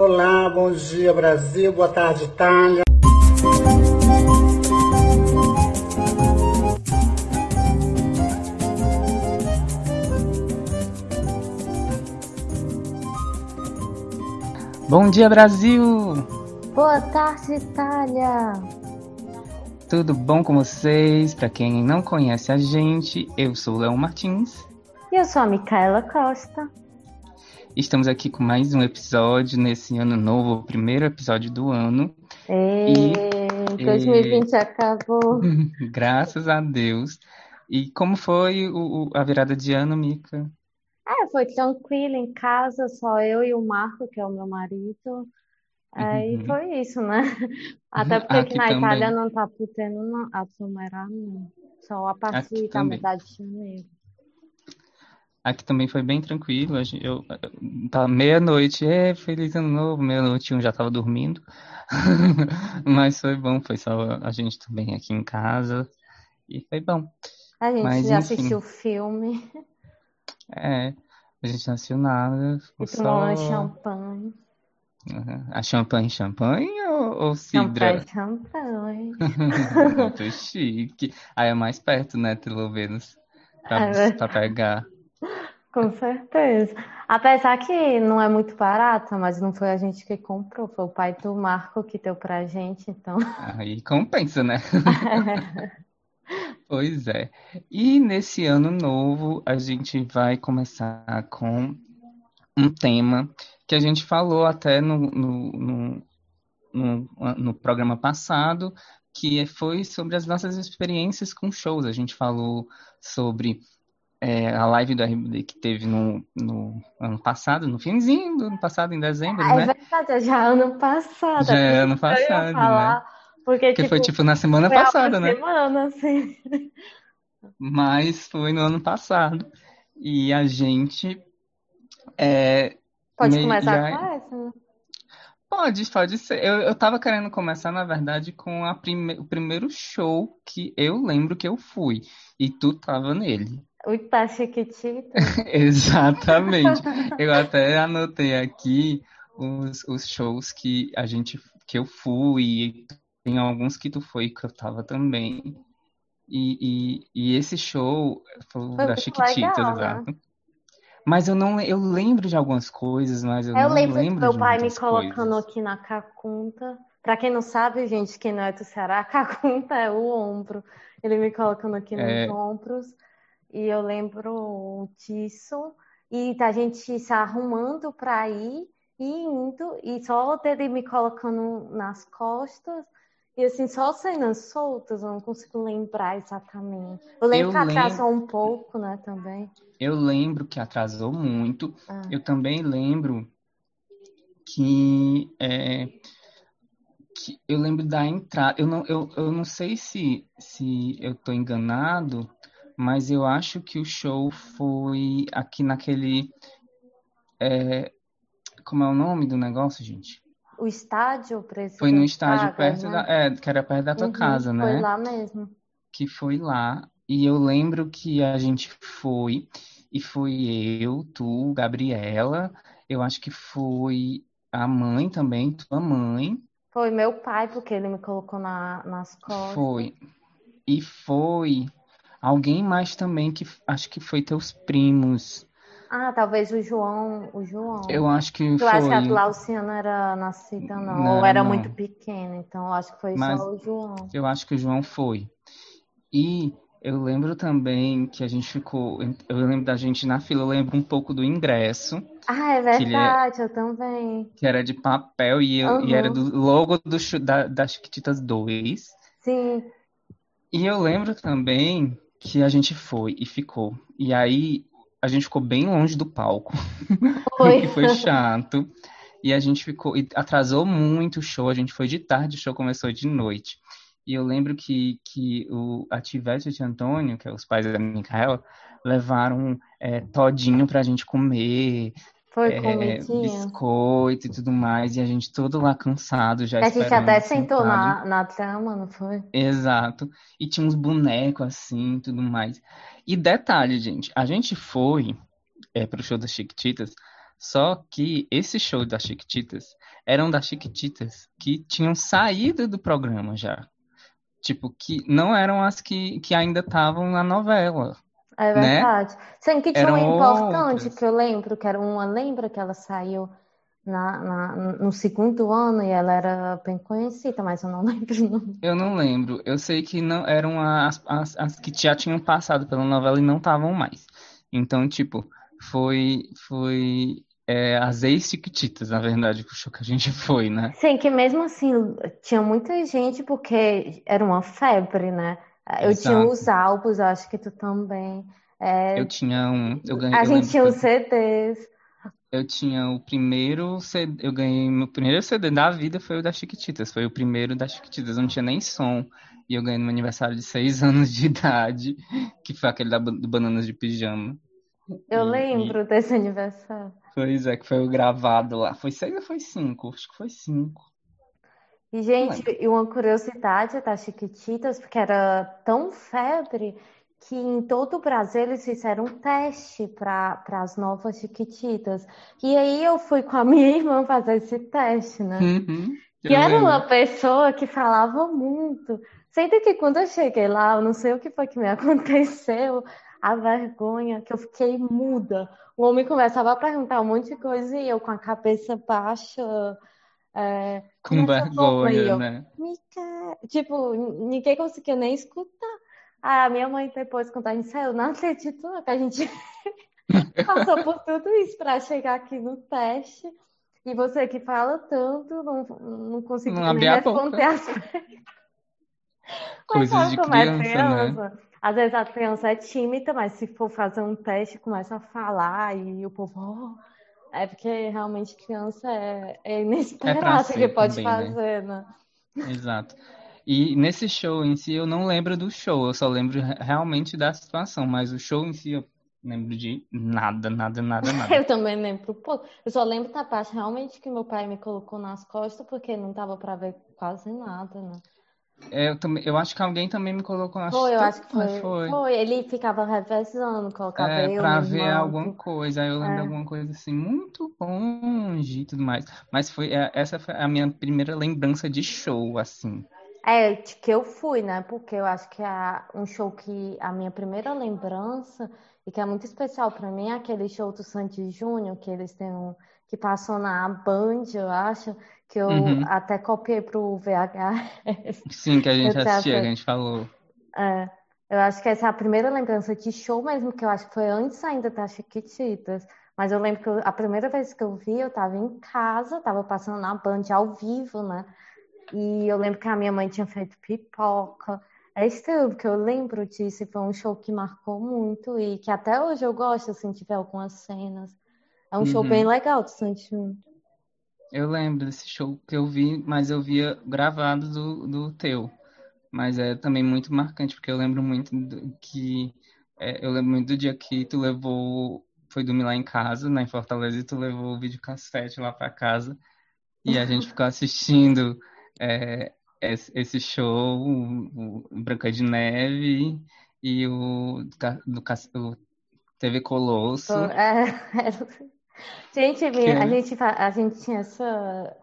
Olá, bom dia Brasil, boa tarde Itália. Bom dia Brasil! Boa tarde Itália! Tudo bom com vocês? Para quem não conhece a gente, eu sou o Léo Martins. E eu sou a Micaela Costa. Estamos aqui com mais um episódio nesse ano novo, o primeiro episódio do ano. E, e 2020 e... acabou. Graças a Deus. E como foi o, o, a virada de ano, Mica? Ah, foi tranquilo em casa, só eu e o Marco, que é o meu marido. Aí uhum. foi isso, né? Até porque aqui, aqui na também. Itália não tá podendo aglomerar, não. Só a partir da metade de janeiro. Aqui também foi bem tranquilo. Eu, tá meia-noite, é feliz ano novo, meia-noite um já tava dormindo. Mas foi bom, foi só a gente também aqui em casa. E foi bom. A gente Mas, já enfim, assistiu o filme. É, a gente não assistiu nada. E ficou tomou só. champanhe. Uhum. A champanhe, champanhe ou, ou cidra? Champanhe, champanhe. Muito chique. Aí é mais perto, né, pelo menos, pra, É pra pegar. Com certeza. Apesar que não é muito barata, mas não foi a gente que comprou, foi o pai do Marco que deu pra gente, então. Aí compensa, né? Pois é. E nesse ano novo, a gente vai começar com um tema que a gente falou até no, no, no, no, no programa passado, que foi sobre as nossas experiências com shows. A gente falou sobre é, a live do RBD que teve no, no ano passado, no finzinho do ano passado, em dezembro, Ah, é né? verdade, é já ano passado. Já é ano passado, né? falar, porque, Porque foi tipo, tipo na semana passada, né? semana, assim. Mas foi no ano passado. E a gente é, Pode começar já- com essa, né? Pode, pode ser. Eu, eu tava querendo começar, na verdade, com a prime... o primeiro show que eu lembro que eu fui. E tu tava nele. O Ita Chiquitita. Exatamente. Eu até anotei aqui os, os shows que a gente que eu fui. E tem alguns que tu foi que eu tava também. E, e, e esse show foi o Foi da Chiquititas, né? exato. Mas eu não eu lembro de algumas coisas, mas eu Eu não lembro do lembro meu de pai me colocando coisas. aqui na cacunta. Pra quem não sabe, gente, quem não é do Ceará, a cacunta é o ombro. Ele me colocando aqui nos É. ombros. E eu lembro disso. E da gente se arrumando pra ir e indo. E só dele me colocando nas costas. E assim, só cenas soltas, eu não consigo lembrar exatamente. Eu lembro Eu que atrasou um pouco, né, também. Eu lembro que atrasou muito. Ah. Eu também lembro que, é, que eu lembro da entrada. Eu não, eu, eu não sei se, se eu tô enganado, mas eu acho que o show foi aqui naquele. é, como é o nome do negócio, gente? O estádio, Presidente Foi no estádio perto né? da, é, que era perto da tua Uhum, casa, Foi né? lá mesmo. que foi lá. E eu lembro que a gente foi, e foi eu, tu, Gabriela, eu acho que foi a mãe também, tua mãe, Foi meu pai, porque ele me colocou na, nas costas. foi. E foi alguém mais também que acho que foi teus primos. Ah, talvez o João, o João. Eu acho que Eu acho que a foi. Lauciana era nascida, não, Não, ou era não. muito pequena, então eu acho que foi Mas- só o João. Eu acho que o João foi. E eu lembro também que a gente ficou. Eu lembro da gente na fila, eu lembro um pouco do ingresso. Ah, é é- verdade, eu também. que era de papel e, eu- e Uhum. era do logo do, da, das Chiquititas 2. Sim, E eu lembro também que a gente foi e ficou. E aí a gente ficou bem longe do palco, foi. que foi chato. E a gente ficou, e atrasou muito o show, a gente foi de tarde, o show começou de noite. E eu lembro que, que o, a Tivete e o Antônio, que é os pais da Micaela, levaram é, todinho pra gente comer, Foi é, comidinha. biscoito e tudo mais, e a gente todo lá cansado, já A gente até sentou sentado. na, na cama, não foi? Exato. E tinha uns bonecos assim e tudo mais. E detalhe, gente, a gente foi é, pro show das Chiquititas Só que esse show das Chiquititas eram das Chiquititas que tinham saído do programa já. Tipo, que não eram as que, que ainda estavam na novela. É né? verdade. Sendo que tinha Eram uma importante outras. que eu lembro, que era uma, lembra que ela saiu na, na- no segundo ano e ela era bem conhecida, mas eu não lembro o nome. Eu não lembro. Eu sei que não eram as, as, as que já tinham passado pela novela e não estavam mais. Então, tipo, foi, foi é, as ex-Chiquititas, na verdade, o show que a gente foi, né? Sim, que mesmo assim tinha muita gente porque era uma febre, né? Eu tinha Exato. os álbuns, eu acho que tu também. É, Eu tinha um, eu ganhei, a eu gente tinha os CDs. eu tinha o primeiro CD, eu ganhei meu primeiro CD da vida foi o das Chiquititas, foi o primeiro das Chiquititas, eu não tinha nem som. E eu ganhei no meu aniversário de seis anos de idade, que foi aquele da, do Bananas de Pijama. Eu E- e- lembro desse aniversário. Pois é, que foi o gravado lá. Foi seis ou foi cinco? Acho que foi cinco. E, gente, e uma curiosidade das Chiquititas, porque era tão febre que em todo o Brasil eles fizeram um teste para as novas Chiquititas. E aí eu fui com a minha irmã fazer esse teste, né? Uhum, E era uma lembro. pessoa que falava muito. Sendo que quando eu cheguei lá, eu não sei o que foi que me aconteceu, a vergonha, que eu fiquei muda. O homem começava a perguntar um monte de coisa e eu com a cabeça baixa, é, Com e vergonha, né? Mica... Tipo, ninguém conseguia nem escutar. A minha mãe depois, quando a gente saiu, não acredito que a gente passou por tudo isso para chegar aqui no teste. E você que fala tanto, não, não conseguiu nem responder as Coisas de é criança, né? Às vezes a criança é tímida, mas se for fazer um teste, começa a falar e o povo, "Oh", é porque realmente criança é, é É inesperado o que pode também, né? fazer, né? Exato. E nesse show em si, eu não lembro do show, eu só lembro re- realmente da situação, mas o show em si eu lembro de nada, nada, nada, nada. Eu também lembro pouco. Eu só lembro da parte realmente que meu pai me colocou nas costas, porque não dava para ver quase nada, né? É, Eu também, eu acho que alguém também me colocou, acho Foi, eu acho que foi. foi. Foi, ele ficava revezando, colocava É, eu, pra ver alguma coisa. Aí eu lembro É. alguma coisa assim, muito longe e tudo mais. Mas foi, é, essa foi a minha primeira lembrança de show, assim. É, que eu fui, né? Porque eu acho que é um show que a minha primeira lembrança e que é muito especial pra mim é aquele show do Sandy Júnior que eles têm um, que passou na Band, eu acho, que eu Uhum. até copiei pro VHS. Sim, que a gente assistia, que a gente falou. É, eu acho que essa é a primeira lembrança de show mesmo, que eu acho que foi antes ainda das Chiquititas. Mas eu lembro que eu- a primeira vez que eu vi, eu tava em casa, tava passando na Band ao vivo, né? E eu lembro que a minha mãe tinha feito pipoca. É estranho, porque eu lembro disso, e foi um show que marcou muito e que até hoje eu gosto, assim, de ver algumas cenas. É um show Uhum. bem legal do Júnior. Eu lembro desse show que eu vi, mas eu via gravado do, do teu. Mas é também muito marcante, porque eu lembro muito do, que. é, eu lembro muito do dia que tu levou. Foi dormir lá em casa, né, em Fortaleza, e tu levou o videocassete lá pra casa. E a gente ficou assistindo é, esse, show, o, o Branca de Neve e o, do, Cas- o TV Colosso. É, era- Gente, a gente, fa- a gente tinha essa,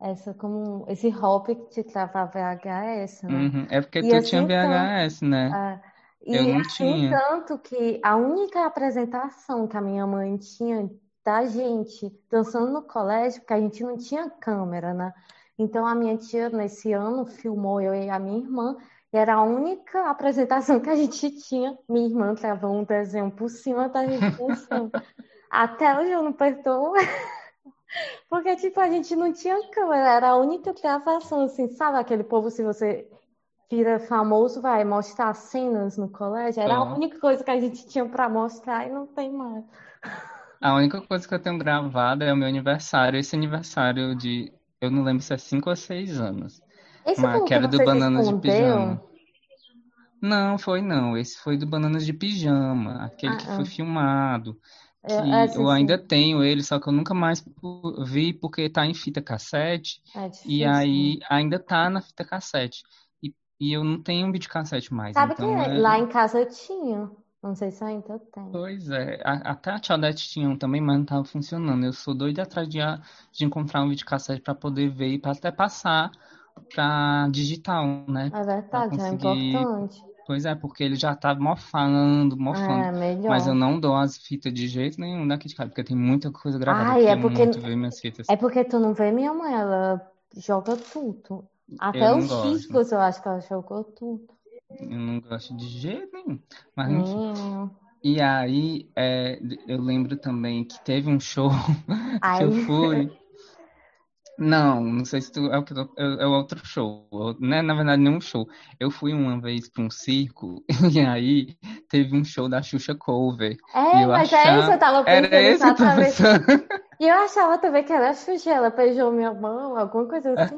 essa como esse hobby de gravar VHS, né? Uhum. É porque E tu assim, tinha então, VHS, né? É, e Eu não assim, tinha. tanto que a única apresentação que a minha mãe tinha da gente dançando no colégio, porque a gente não tinha câmera, né? Então a minha tia, nesse ano, filmou eu e a minha irmã, e era a única apresentação que a gente tinha. Minha irmã gravou um desenho por cima da gente dançando. Até hoje eu não perdoo. Porque, tipo, a gente não tinha câmera, era a única gravação, assim, sabe? Aquele povo, se você vira famoso, vai mostrar cenas no colégio. Era a Aham. única coisa que a gente tinha pra mostrar e não tem mais. A única coisa que eu tenho gravada é o meu aniversário. Esse aniversário de. Eu não lembro se é 5 ou 6 anos. Esse Mas foi que era do você Bananas de? Pijama. Não, foi não. Esse foi do Bananas de Pijama. Aquele Ah, que ah. foi filmado. É, é, sim, eu ainda tenho ele, só que eu nunca mais vi porque tá em fita cassete. É E aí ainda tá na fita cassete. E, e eu não tenho um videocassete mais. Sabe que Então é. lá em casa eu tinha Não sei se ainda tem. Pois é, a- até a Tchaudete tinha um também, mas não tava funcionando. Eu sou doida atrás de, de encontrar um videocassete para poder ver e pra até passar pra digital, né? É verdade, é importante. Pois é, porque ele já tá mofando, mofando. É, Mas eu não dou as fitas de jeito nenhum de casa, porque tem muita coisa gravada. Eu Ai, é porque muito ver minhas fitas. é porque tu não vê minha mãe, ela joga tudo. Até Eu os discos eu acho que ela jogou tudo. Eu não gosto de jeito nenhum. Mas enfim. E aí, é, eu lembro também que teve um show que eu fui. Não, não sei se tu. É o, que eu é, é outro show. Não é, na verdade, nenhum show. Eu fui uma vez para um circo e aí teve um show da Xuxa Cover. É, eu mas é isso, eu achava. tava Era pensando esse eu tô exatamente. pensando. E eu achava também que era a Xuxa, ela beijou minha mão, alguma coisa assim.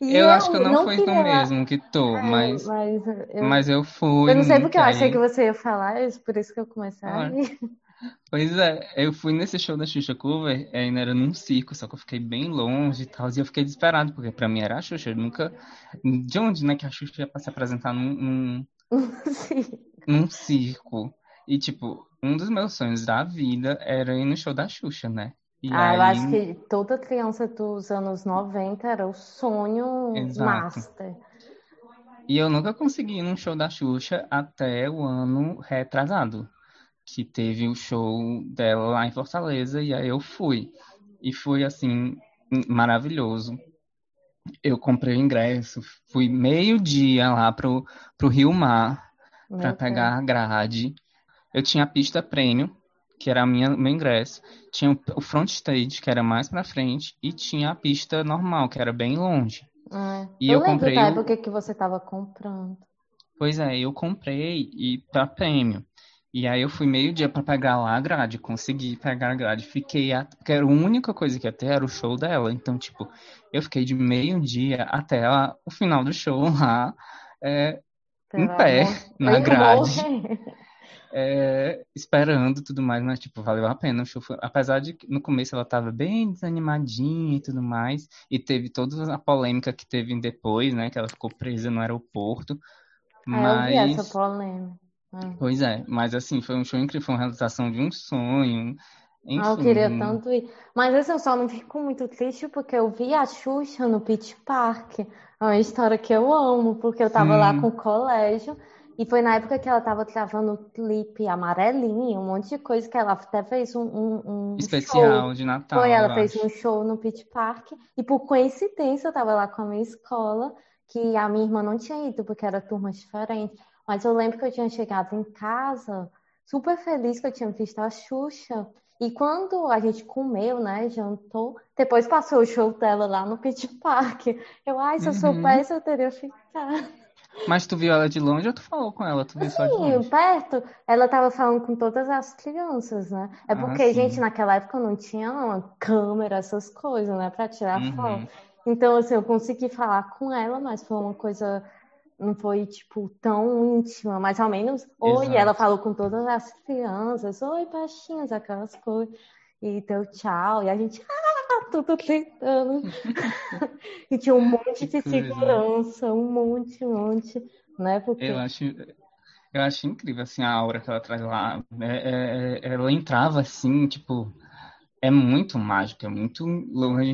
E Eu acho que eu eu não não fui lá. mesmo que tô, É, mas, mas eu, mas eu fui eu não sei porque que eu achei que aí. você ia falar isso, por isso que eu comecei rir. Pois é, eu fui nesse show da Xuxa Cover, ainda era num circo, só que eu fiquei bem longe e tal, e eu fiquei desesperado, porque pra mim era a Xuxa, eu nunca... De onde, né, que a Xuxa ia pra se apresentar num, num, num circo? E, tipo, um dos meus sonhos da vida era ir no show da Xuxa, né? E Ah, eu acho aí, que toda criança dos anos 90 era o sonho exato. master. E eu nunca consegui ir num show da Xuxa até o ano retrasado, que teve o show dela lá em Fortaleza, e aí eu fui. E foi, assim, maravilhoso. Eu comprei o ingresso, fui meio-dia lá pro, pro Rio Mar Deus. pegar a grade. Eu tinha a pista premium, que era a minha, meu ingresso. Tinha o front stage, que era mais pra frente, e tinha a pista normal, que era bem longe. É. E Eu eu comprei da o. época que você estava comprando. Pois é, eu comprei e pra premium. E aí eu fui meio-dia pra pegar lá a grade, consegui pegar a grade. Fiquei, a... porque era a única coisa que ia ter era o show dela. Então, tipo, eu fiquei de meio-dia até a- o final do show lá, é, em pé, na grade. é, esperando e tudo mais, mas tipo, valeu a pena. O show foi- Apesar de que no começo ela tava bem desanimadinha e tudo mais, e teve toda a polêmica que teve depois, né? Que ela ficou presa no aeroporto. Ah, eu vi essa Mas, polêmica. Ah. pois é, mas assim, foi um show incrível, foi uma realização de um sonho, Ah, eu queria enfim. tanto ir. Mas assim, eu só não fico muito triste porque eu vi a Xuxa no Beach Park. É uma história que eu amo, porque eu tava lá com Sim, o colégio. E foi na época que ela tava gravando o clipe amarelinho, um monte de coisa que ela até fez um, um, um show. especial de Foi, Natal, ela eu fez acho. um show no Beach Park. E por coincidência, eu tava lá com a minha escola, que a minha irmã não tinha ido, porque era turma diferente. Mas eu lembro que eu tinha chegado em casa super feliz que eu tinha visto a Xuxa. E quando a gente comeu, né, jantou, depois passou o show dela lá no Beach Park. Eu, ai, se eu Uhum. soubesse, eu teria ficado. Mas tu viu ela de longe ou tu falou com ela? Tu viu só de Sim, longe? perto, ela tava falando com todas as crianças, né? É Ah, porque, gente, sim. naquela época não tinha uma câmera, essas coisas, né, pra tirar foto. Uhum. Então, assim, eu consegui falar com ela, mas foi uma coisa, não foi, tipo, tão íntima, mas ao menos, oi, ela Exato. falou com todas as crianças, oi, baixinhas, aquelas coisas, e deu tchau, e a gente, ah, tudo gritando. E tinha um monte de né? segurança, um monte, um monte, né? Eu Porque acho, eu acho incrível, assim, a aura que ela traz lá. É- é- é- ela entrava, assim, tipo, é muito mágico, é muito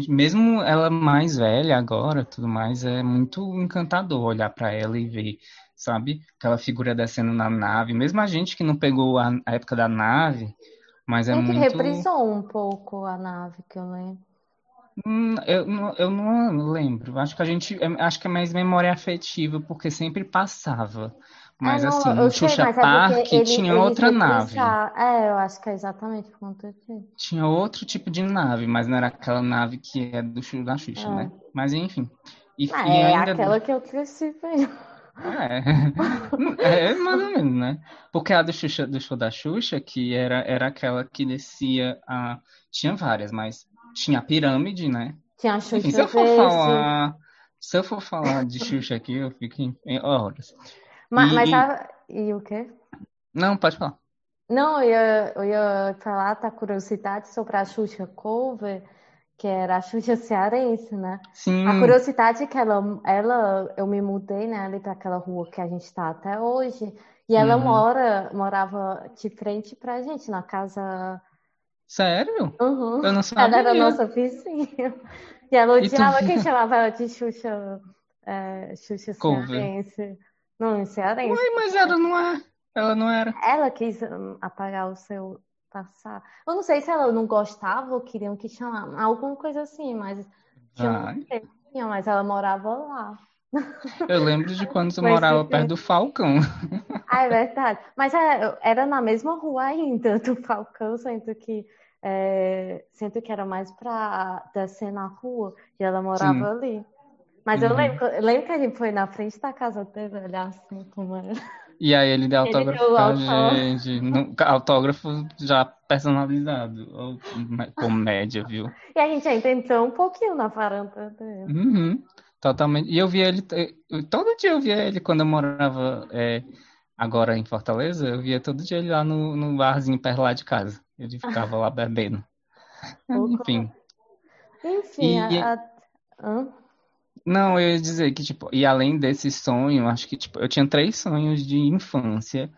Mesmo ela mais velha agora, tudo mais, é muito encantador olhar pra ela e ver, sabe? Aquela figura descendo na nave. Mesmo a gente que não pegou a, a época da nave, mas é que muito... reprisou um pouco a nave, que eu lembro? Hum, Eu, não- eu não lembro. Acho que a gente, é- acho que é mais memória afetiva, porque sempre passava. É, Mas não, assim, no sei, Xuxa mas é Park ele, tinha eles outra nave. reprisaram. É, eu acho que é exatamente por conta disso. Tinha outro tipo de nave, mas não era aquela nave que é do da Xuxa, né? É. Mas enfim. E, Ah, e é ainda. aquela que eu cresci vendo. É, é mais ou menos, né? Porque a do, Xuxa, do show da Xuxa, que era, era aquela que descia a. Tinha várias, mas tinha a pirâmide, né? Tinha a Enfim, se Xuxa eu for Verde. falar. Se eu for falar de Xuxa aqui, eu fico em, em horas. Mas, mas E. sabe... E o quê? Não, pode falar. Não, eu ia, eu ia falar da curiosidade sobre a Xuxa Cover, que era a Xuxa cearense, né? A Sim. curiosidade é que ela, ela, eu me mudei, né, ali para aquela rua que a gente está até hoje, E ela uhum. mora, morava de frente pra gente, na casa. Sério? Uhum. Eu não sabia. Ela era nossa vizinha. E ela odiava e tu... quem chamava ela de Xuxa, é, Xuxa cearense. Não, cearense. Ué, mas ela não é. Ela não era. Ela quis hum, apagar o seu passar. Eu não sei se ela não gostava ou queriam que chamasse. Alguma coisa assim, mas. Tinha, mas ela morava lá. Eu lembro de quando você morava perto do Falcão. Ah, é verdade. Mas é, era na mesma rua ainda do Falcão, sendo que é, que era mais para descer na rua e ela morava Sim. ali. Mas uhum. eu, lembro, eu lembro que a gente foi na frente da casa dele, olhar assim como era. E aí ele deu autógrafo ele pra gente. No, autógrafo já personalizado. Comédia, viu? E a gente ainda entrou um pouquinho na varanda dele. Uhum. Totalmente. E eu via ele, todo dia eu via ele quando eu morava é, agora em Fortaleza, eu via todo dia ele lá no, no barzinho perto lá de casa. Ele ficava lá bebendo. Enfim. Enfim, e, a... Não, eu ia dizer que, tipo, e além desse sonho, acho que, tipo, eu tinha três sonhos de infância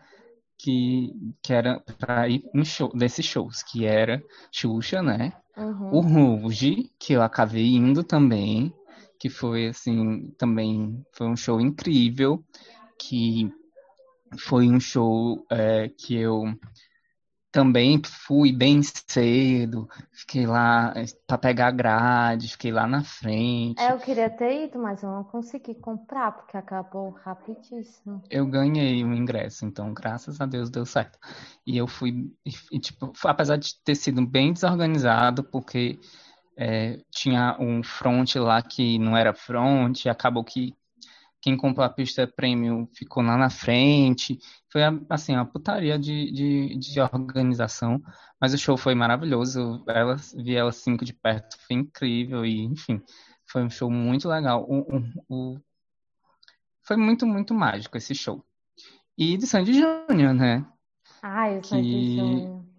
que, que era para ir no show, desses shows, que era Xuxa, né? Uhum. O Ruge, que eu acabei indo também, que foi assim, também foi um show incrível, que foi um show é, que eu também fui bem cedo, fiquei lá eh, para pegar grade, fiquei lá na frente. É, eu queria ter ido, mas eu não consegui comprar, porque acabou rapidíssimo. Eu ganhei o ingresso, então graças a Deus deu certo. E eu fui, e, tipo, apesar de ter sido bem desorganizado, porque é, tinha um front lá que não era front, acabou que quem comprou a pista prêmio ficou lá na frente. Foi assim, uma putaria de, de, de organização. Mas o show foi maravilhoso. Ela, vi ela cinco de perto, foi incrível. E, enfim, foi um show muito legal. O, o, o... Foi muito, muito mágico esse show. E de Sandy Júnior, né? Ah, eu que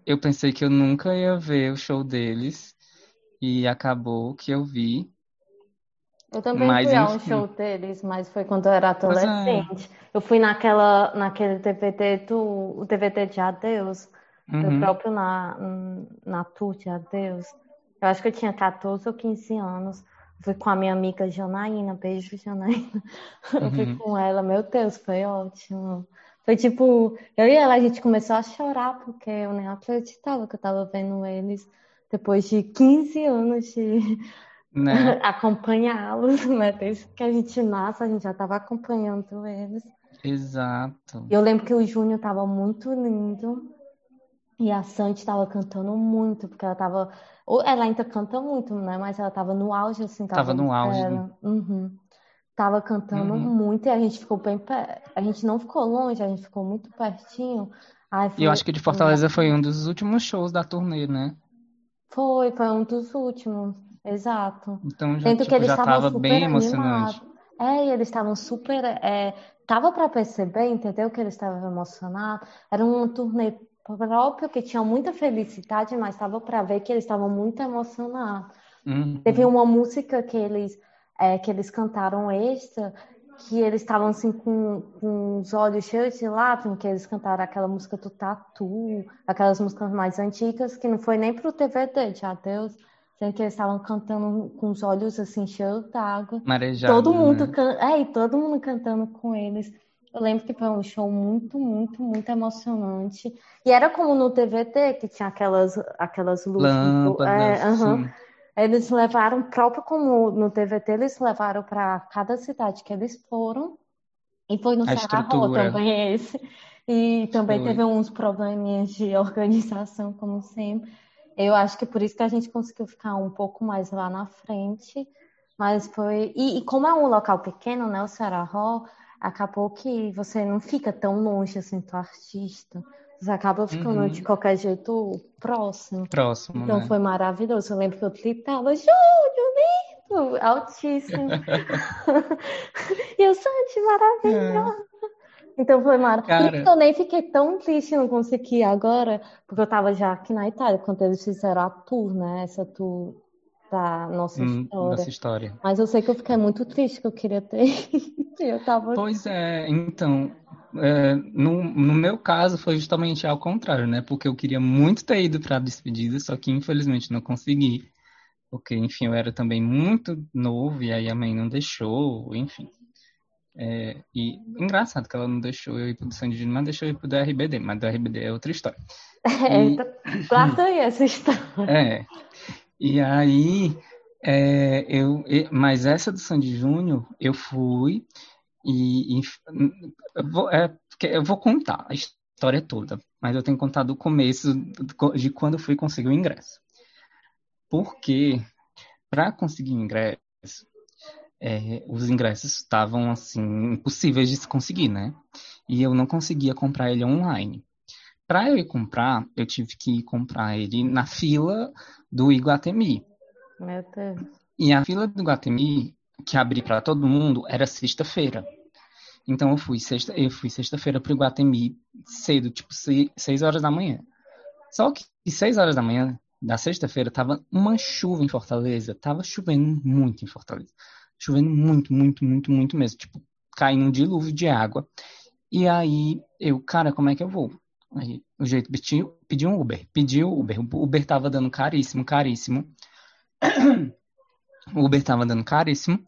eu pensei que eu nunca ia ver o show deles. E acabou que eu vi. Eu também mas, fui a um show deles, mas foi quando eu era é. adolescente. É. Eu fui naquela, naquele DVD do o DVD de Adeus, uhum. próprio na, na tour de Adeus. Eu acho que eu tinha 14 ou 15 anos. fui com a minha amiga Janaína, beijo Janaína. Eu fui uhum. com ela, meu Deus, foi ótimo. Foi tipo, eu e ela, a gente começou a chorar porque eu nem acreditava que eu tava vendo eles depois de 15 anos de né? acompanhá-los, né? Desde que a gente nasce, a gente já estava acompanhando eles. Exato. Eu lembro que o Júnior estava muito lindo e a Sandy estava cantando muito, porque ela estava. Ela ainda canta muito, né? Mas ela estava no auge, assim. Tava, tava no auge. Né? Uhum. Tava cantando uhum. muito e a gente ficou bem. A gente não ficou longe, a gente ficou muito pertinho. Ai, foi... E eu acho que de Fortaleza foi um dos últimos shows da turnê, né? Foi, foi um dos últimos. Exato. Então já, tipo, que eles já estava bem emocionante. É, e eles estavam super. É, tava para perceber, entendeu? Que eles estavam emocionados. Era um turnê próprio que tinha muita felicidade, mas estava para ver que eles estavam muito emocionados. Uhum. Teve uma música que eles é, que eles cantaram extra que eles estavam assim com, com os olhos cheios de lágrimas, que eles cantaram aquela música do Tatu, aquelas músicas mais antigas, que não foi nem pro TVT de Adeus, sendo que eles estavam cantando com os olhos assim cheios d'água. Marejado, todo mundo né? can... é, e todo mundo cantando com eles. Eu lembro que foi um show muito, muito, muito emocionante. E era como no TVT, que tinha aquelas, aquelas luzes. Lâmpadas, é, uhum. Eles levaram, próprio como no TVT, eles levaram para cada cidade que eles foram. E foi no Ceará também esse. E também foi. teve uns probleminhas de organização, como sempre. Eu acho que por isso que a gente conseguiu ficar um pouco mais lá na frente. Mas foi. E, e como é um local pequeno, né? O Sarahó, acabou que você não fica tão longe assim do artista. Você acaba ficando uhum. de qualquer jeito próximo. Próximo. Então né? foi maravilhoso. Eu lembro que eu gritava, Júnior, lindo! Altíssimo. e o Santi, maravilhoso. É. Então foi maravilhoso. Cara... Eu nem fiquei tão triste não conseguir agora, porque eu tava já aqui na Itália, quando eles fizeram a tour, né? Essa tour da nossa hum, história. Nossa história. Mas eu sei que eu fiquei muito triste, que eu queria ter eu tava... Pois é, então, é, no, no meu caso foi justamente ao contrário, né? Porque eu queria muito ter ido para a despedida, só que infelizmente não consegui. Porque, enfim, eu era também muito novo e aí a mãe não deixou, enfim. É, e engraçado que ela não deixou eu ir pro Sandy Júnior, mas deixou eu ir pro RBD, mas do RBD é outra história. É, e... guarda aí essa história. É. E aí, é, eu, mas essa do Sandy Júnior, eu fui e, e eu, vou, é, eu vou contar a história toda, mas eu tenho que contar do começo de quando fui conseguir o ingresso. Porque para conseguir o ingresso, é, os ingressos estavam assim impossíveis de se conseguir, né? E eu não conseguia comprar ele online. Para eu ir comprar, eu tive que comprar ele na fila do Iguatemi. Meu Deus. E a fila do Iguatemi, que abri para todo mundo, era sexta-feira. Então eu fui sexta, eu fui sexta-feira para o Iguatemi cedo, tipo seis horas da manhã. Só que seis horas da manhã da sexta-feira tava uma chuva em Fortaleza, tava chovendo muito em Fortaleza chovendo muito, muito, muito, muito mesmo. Tipo, caindo um dilúvio de água. E aí eu, cara, como é que eu vou? Aí o jeito pediu, pedi um Uber. Pediu Uber. O Uber tava dando caríssimo, caríssimo. O Uber tava dando caríssimo.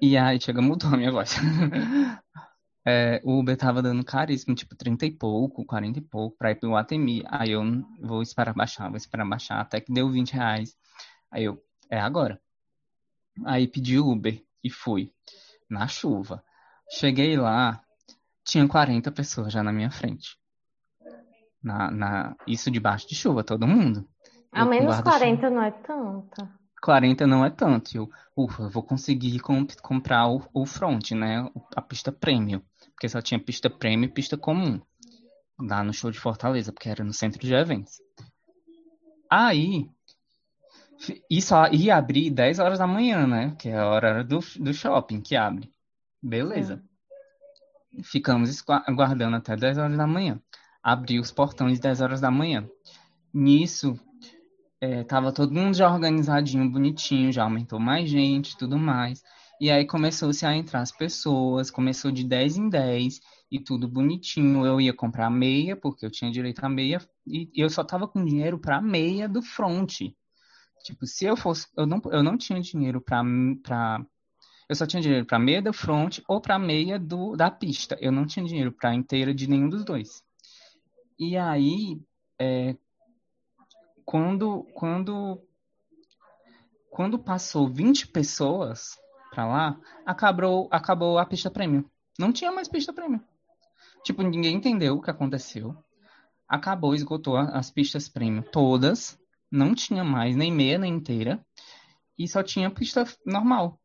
E aí chega, mudou a minha voz. É, o Uber tava dando caríssimo, tipo 30 e pouco, 40 e pouco, pra ir pro Atemi. Aí eu vou esperar baixar, vou esperar baixar, até que deu 20 reais. Aí eu, é agora. Aí pedi Uber e fui. Na chuva. Cheguei lá, tinha 40 pessoas já na minha frente. Na, na, isso debaixo de chuva, todo mundo. Ao menos 40 não é tanto. 40 não é tanto. Eu, ufa, eu vou conseguir comp comprar o, o front, né? A pista premium. Porque só tinha pista premium e pista comum. Lá no show de Fortaleza, porque era no centro de eventos. Aí, isso ia abrir 10 horas da manhã, né? Que é a hora do, do shopping que abre. Beleza. É. Ficamos aguardando até 10 horas da manhã. Abriu os portões 10 horas da manhã. Nisso, é, tava todo mundo já organizadinho, bonitinho, já aumentou mais gente tudo mais. E aí começou-se a entrar as pessoas, começou de 10 em 10 e tudo bonitinho. Eu ia comprar meia, porque eu tinha direito a meia, e eu só tava com dinheiro para meia do front. Tipo, se eu fosse. Eu não, eu não tinha dinheiro pra. pra eu só tinha dinheiro pra meia do front ou pra meia do, da pista. Eu não tinha dinheiro pra inteira de nenhum dos dois. E aí, é, quando, quando, quando passou 20 pessoas pra lá, acabou, acabou a pista prêmio. Não tinha mais pista prêmio. Tipo, ninguém entendeu o que aconteceu. Acabou, esgotou as pistas prêmio todas não tinha mais nem meia nem inteira e só tinha pista normal.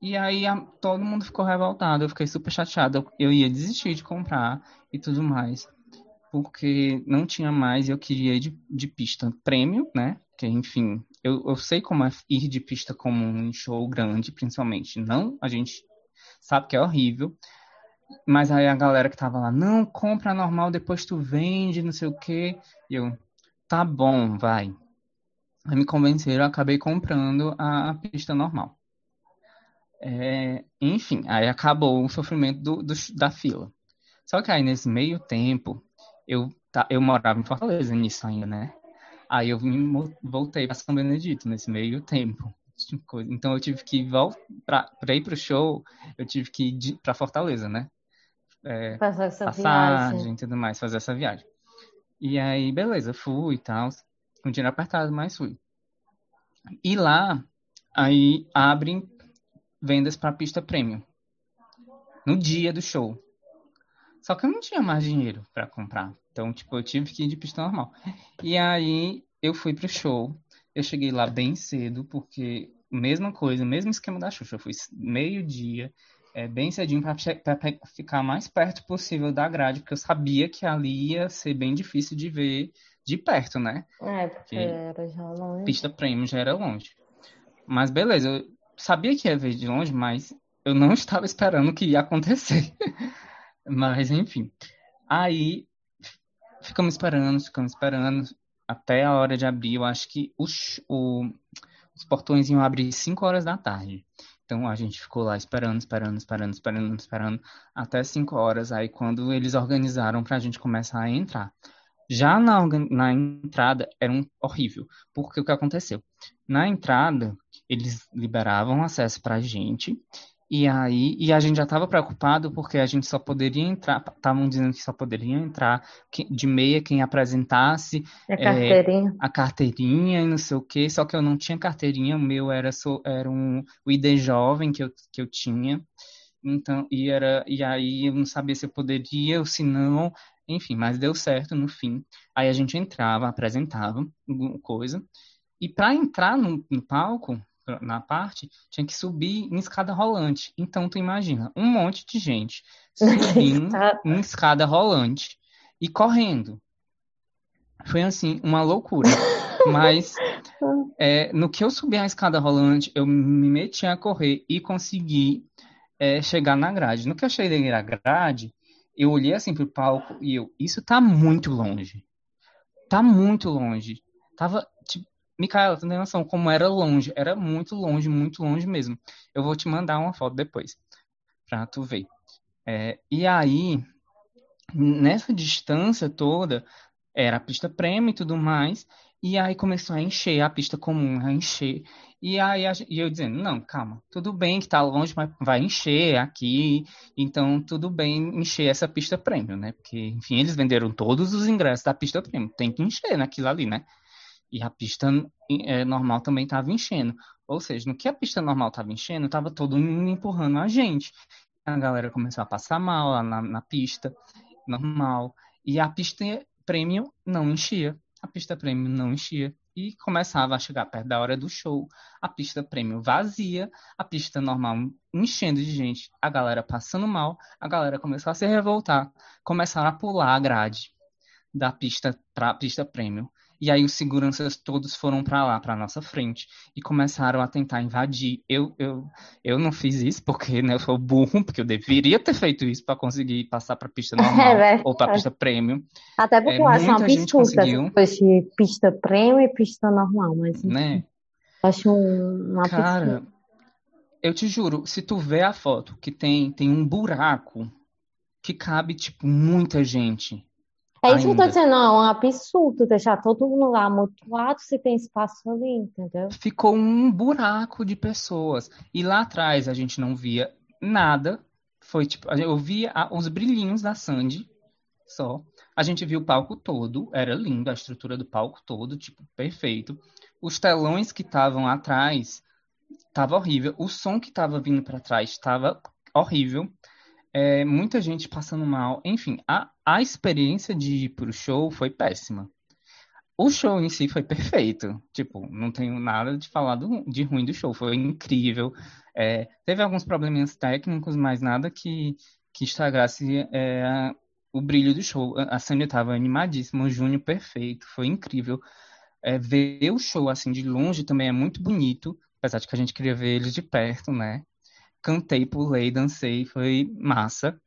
E aí a, todo mundo ficou revoltado, eu fiquei super chateada. Eu ia desistir de comprar e tudo mais, porque não tinha mais. Eu queria ir de, de pista prêmio, né? Que enfim, eu, eu sei como é ir de pista comum em show grande, principalmente. Não, a gente sabe que é horrível. Mas aí a galera que tava lá, não, compra normal, depois tu vende, não sei o quê. E eu, tá bom, vai. Aí me convenceram, eu acabei comprando a, pista normal. É, enfim, aí acabou o sofrimento do, do, da fila. Só que aí nesse meio tempo, eu, tá, eu morava em Fortaleza nisso ainda, né? Aí eu vim, voltei para São Benedito nesse meio tempo. Então eu tive que para ir pro show, eu tive que ir para Fortaleza, né? É, passagem viagem. e tudo mais, fazer essa viagem. E aí, beleza, fui e tal com dinheiro apertado, mas fui. E lá, aí abrem vendas para pista premium. No dia do show. Só que eu não tinha mais dinheiro para comprar. Então, tipo, eu tive que ir de pista normal. E aí eu fui pro show. Eu cheguei lá bem cedo, porque mesma coisa, mesmo esquema da Xuxa. Eu fui meio-dia, é, bem cedinho para ficar mais perto possível da grade, porque eu sabia que ali ia ser bem difícil de ver de perto, né? É, porque era já longe. Pista premium já era longe. Mas beleza, eu sabia que ia ver de longe, mas eu não estava esperando que ia acontecer. mas enfim. Aí ficamos esperando, ficamos esperando até a hora de abrir. Eu acho que os, o, os portões iam abrir 5 horas da tarde. Então a gente ficou lá esperando, esperando, esperando, esperando, esperando, até 5 horas. Aí quando eles organizaram para a gente começar a entrar. Já na, na entrada era um horrível, porque o que aconteceu? Na entrada, eles liberavam acesso para a gente, e aí e a gente já estava preocupado porque a gente só poderia entrar, estavam dizendo que só poderia entrar de meia quem apresentasse a carteirinha, é, a carteirinha e não sei o que, só que eu não tinha carteirinha, o meu era, era um, o ID jovem que eu, que eu tinha, então, e era, e aí eu não sabia se eu poderia ou se não, enfim, mas deu certo no fim. Aí a gente entrava, apresentava coisa. E para entrar no, no, palco, na parte, tinha que subir em escada rolante. Então, tu imagina, um monte de gente subindo em escada rolante e correndo. Foi assim, uma loucura. Mas é, no que eu subi a escada rolante, eu me meti a correr e consegui é, chegar na grade. No que eu cheguei na grade, eu olhei assim pro palco e eu, isso tá muito longe. Tá muito longe. Tava, tipo, Micaela, tu tem noção como era longe? Era muito longe, muito longe mesmo. Eu vou te mandar uma foto depois, pra tu ver. É, e aí, nessa distância toda, era a pista prêmio e tudo mais, e aí começou a encher, a pista comum a encher. E aí e eu dizendo, não, calma, tudo bem que tá longe, mas vai encher aqui, então tudo bem encher essa pista prêmio, né? Porque, enfim, eles venderam todos os ingressos da pista prêmio, tem que encher naquilo ali, né? E a pista é, normal também estava enchendo. Ou seja, no que a pista normal estava enchendo, estava todo mundo empurrando a gente. A galera começou a passar mal lá na, na pista normal. E a pista premium não enchia. A pista premium não enchia e começava a chegar perto da hora do show, a pista prêmio vazia, a pista normal enchendo de gente, a galera passando mal, a galera começou a se revoltar, começaram a pular a grade da pista para a pista prêmio. E aí os seguranças todos foram para lá, para nossa frente, e começaram a tentar invadir. Eu, eu, eu não fiz isso porque né, eu sou burro, porque eu deveria ter feito isso para conseguir passar para pista normal é ou para pista premium. Até porque é, eu acho uma absurda conseguiu... de pista premium e pista normal, mas né? acho uma Cara, eu te juro, se tu vê a foto que tem tem um buraco que cabe tipo muita gente é isso que eu tô dizendo, não, é um absurdo deixar todo mundo lá amontoado se tem espaço ali, entendeu? Ficou um buraco de pessoas. E lá atrás a gente não via nada. Foi tipo, eu via os brilhinhos da Sandy só. A gente viu o palco todo, era lindo, a estrutura do palco todo, tipo, perfeito. Os telões que estavam atrás tava horrível. O som que tava vindo para trás estava horrível é, muita gente passando mal. Enfim, a, a experiência de ir pro show foi péssima. O show em si foi perfeito. Tipo, não tenho nada de falar do, de ruim do show. Foi incrível. É, teve alguns probleminhas técnicos, mas nada que, que estragasse é, o brilho do show. A Sandy estava animadíssima, o Júnior perfeito, foi incrível. É, ver o show assim de longe também é muito bonito, apesar de que a gente queria ver eles de perto, né? Cantei, pulei, dancei, foi massa.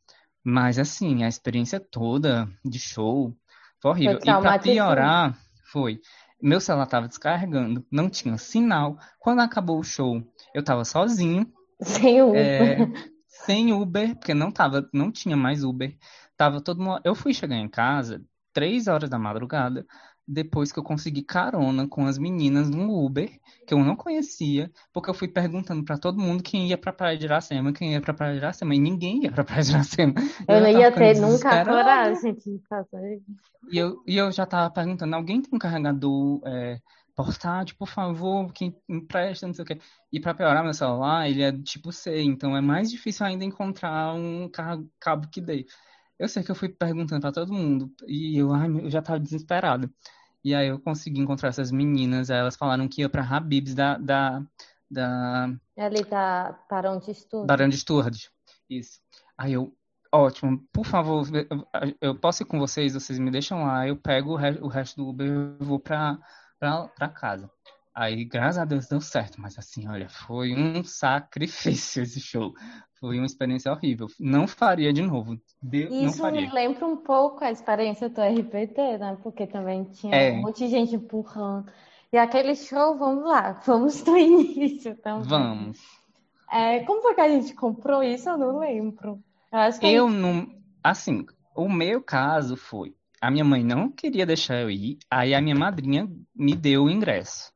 Mas assim, a experiência toda de show foi horrível. Foi e para piorar, foi. Meu celular tava descarregando, não tinha sinal. Quando acabou o show, eu tava sozinho. Sem Uber. É, sem Uber, porque não tava, não tinha mais Uber. Tava todo mundo... Eu fui chegar em casa três horas da madrugada depois que eu consegui carona com as meninas no Uber, que eu não conhecia, porque eu fui perguntando para todo mundo quem ia pra Praia de Iracema, quem ia pra Praia de Iracema, e ninguém ia pra Praia de Iracema. Eu, eu não ia ter nunca coragem de fazer E eu, e eu já tava perguntando, alguém tem um carregador é, portátil, por favor, quem empresta, não sei o quê. E para piorar meu celular, ele é tipo C, então é mais difícil ainda encontrar um cabo que dê. Eu sei que eu fui perguntando para todo mundo e eu, ai, eu já tava desesperado. E aí eu consegui encontrar essas meninas, elas falaram que ia para Habibs da, da, da... Ali tá Barão de Sturd. Barão de Sturd, isso. Aí eu, ótimo, por favor, eu posso ir com vocês, vocês me deixam lá, eu pego o, re o resto do Uber e vou pra, pra casa. Aí, graças a Deus, deu certo. Mas assim, olha, foi um sacrifício esse show. Foi uma experiência horrível. Não faria de novo. Isso me lembra um pouco a experiência do RPT, né? Porque também tinha é. um monte de gente empurrando. E aquele show, vamos lá, vamos do início também. Vamos. É, como foi que a gente comprou isso? Eu não lembro. Eu, acho que eu gente... não. Assim, o meu caso foi. A minha mãe não queria deixar eu ir, aí a minha madrinha me deu o ingresso,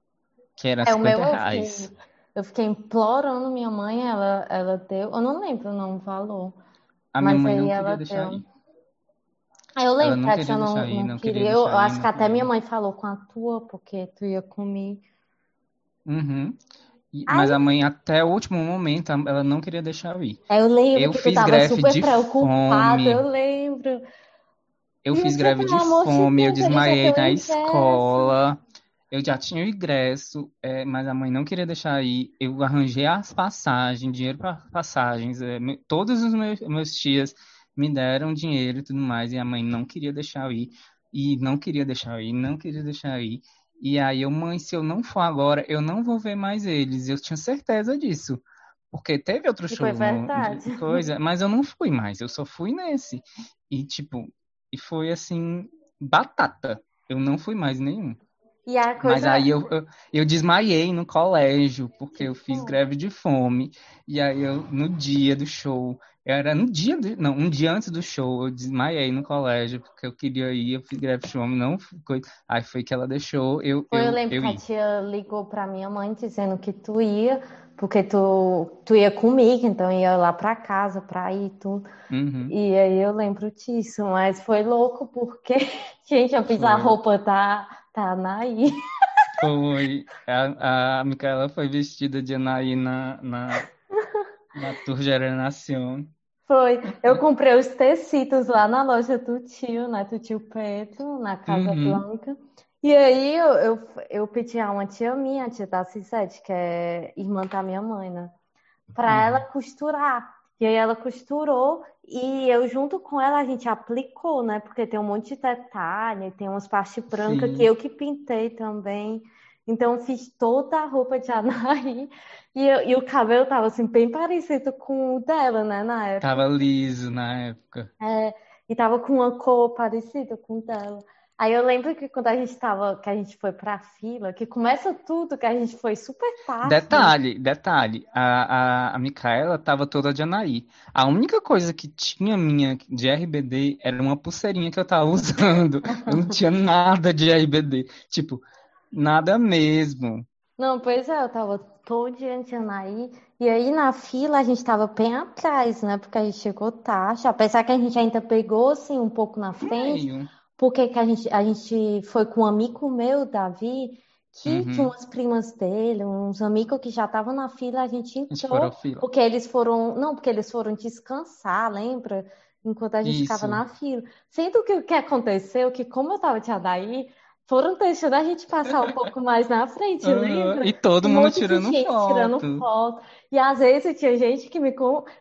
que era é, 50 meu, reais. Eu fiquei, eu fiquei implorando minha mãe, ela, ela deu. Eu não lembro não o valor. A minha mãe não queria deixar deu. ir. Eu lembro a tia não, não, não queria. queria eu, acho que até minha mãe falou com a tua, porque tu ia comigo. Uhum. Mas a mãe, até o último momento, ela não queria deixar eu ir. Eu lembro eu que fiz greve super de preocupada, fome. eu lembro. Eu e fiz greve de fome, eu desmaiei na escola. Eu já tinha o ingresso, é, mas a mãe não queria deixar ir. Eu arranjei as passagens, dinheiro para passagens. É, todos os meus, meus tias me deram dinheiro e tudo mais, e a mãe não queria deixar eu ir. E não queria deixar eu ir, não queria deixar eu ir. E aí eu, mãe, se eu não for agora, eu não vou ver mais eles. Eu tinha certeza disso. Porque teve outro show, foi coisa, mas eu não fui mais, eu só fui nesse. E tipo, e foi assim, batata. Eu não fui mais nenhum. Coisa... Mas aí eu, eu, eu, desmaiei no colégio, porque eu fiz greve de fome. E aí eu, no dia do show, era no dia, do, não, um dia antes do show, eu desmaiei no colégio, porque eu queria ir, eu fiz greve de fome, não foi. Aí foi que ela deixou, eu. Eu, eu lembro eu que a tia ligou pra minha mãe dizendo que tu ia, porque tu, tu ia comigo, então ia lá pra casa pra ir tudo. Uhum. E aí eu lembro disso, mas foi louco porque, gente, eu fiz foi. a roupa tá, tá Anaí. Foi. A, a Micaela foi vestida de Anaí na, na, na Tour Geração. Foi. Eu comprei os tecidos lá na loja do tio, né? Do tio Pedro, na Casa uhum. Blanca. E aí eu, eu, eu pedi a uma tia minha, a tia da Cissete, que é irmã da minha mãe, né? Pra uhum. ela costurar. E aí ela costurou e eu junto com ela a gente aplicou, né? Porque tem um monte de detalhe, tem umas partes brancas que eu que pintei também. Então fiz toda a roupa de Anaí e, e o cabelo tava assim bem parecido com o dela, né, na época. Tava liso na época. É, e tava com uma cor parecida com o dela. Aí eu lembro que quando a gente tava, que a gente foi pra fila, que começa tudo, que a gente foi super tarde. Detalhe, detalhe, a, a, a Micaela tava toda de Anaí. A única coisa que tinha minha de RBD era uma pulseirinha que eu tava usando. eu não tinha nada de RBD. Tipo, nada mesmo. Não, pois é, eu tava todo diante de Anaí. E aí na fila a gente tava bem atrás, né? Porque a gente chegou tarde. Apesar que a gente ainda pegou, assim, um pouco na frente. Meio. Porque que a gente, a gente foi com um amigo meu, Davi, que uhum. tinha umas primas dele, uns amigos que já estavam na fila, a gente entrou. Porque eles foram. Não, porque eles foram descansar, lembra? Enquanto a gente estava na fila. Sendo que o que aconteceu, que como eu tava de Adaí, foram deixando a gente passar um pouco mais na frente, uhum. lembra? E todo um mundo tirando foto. tirando foto. E às vezes tinha gente que me.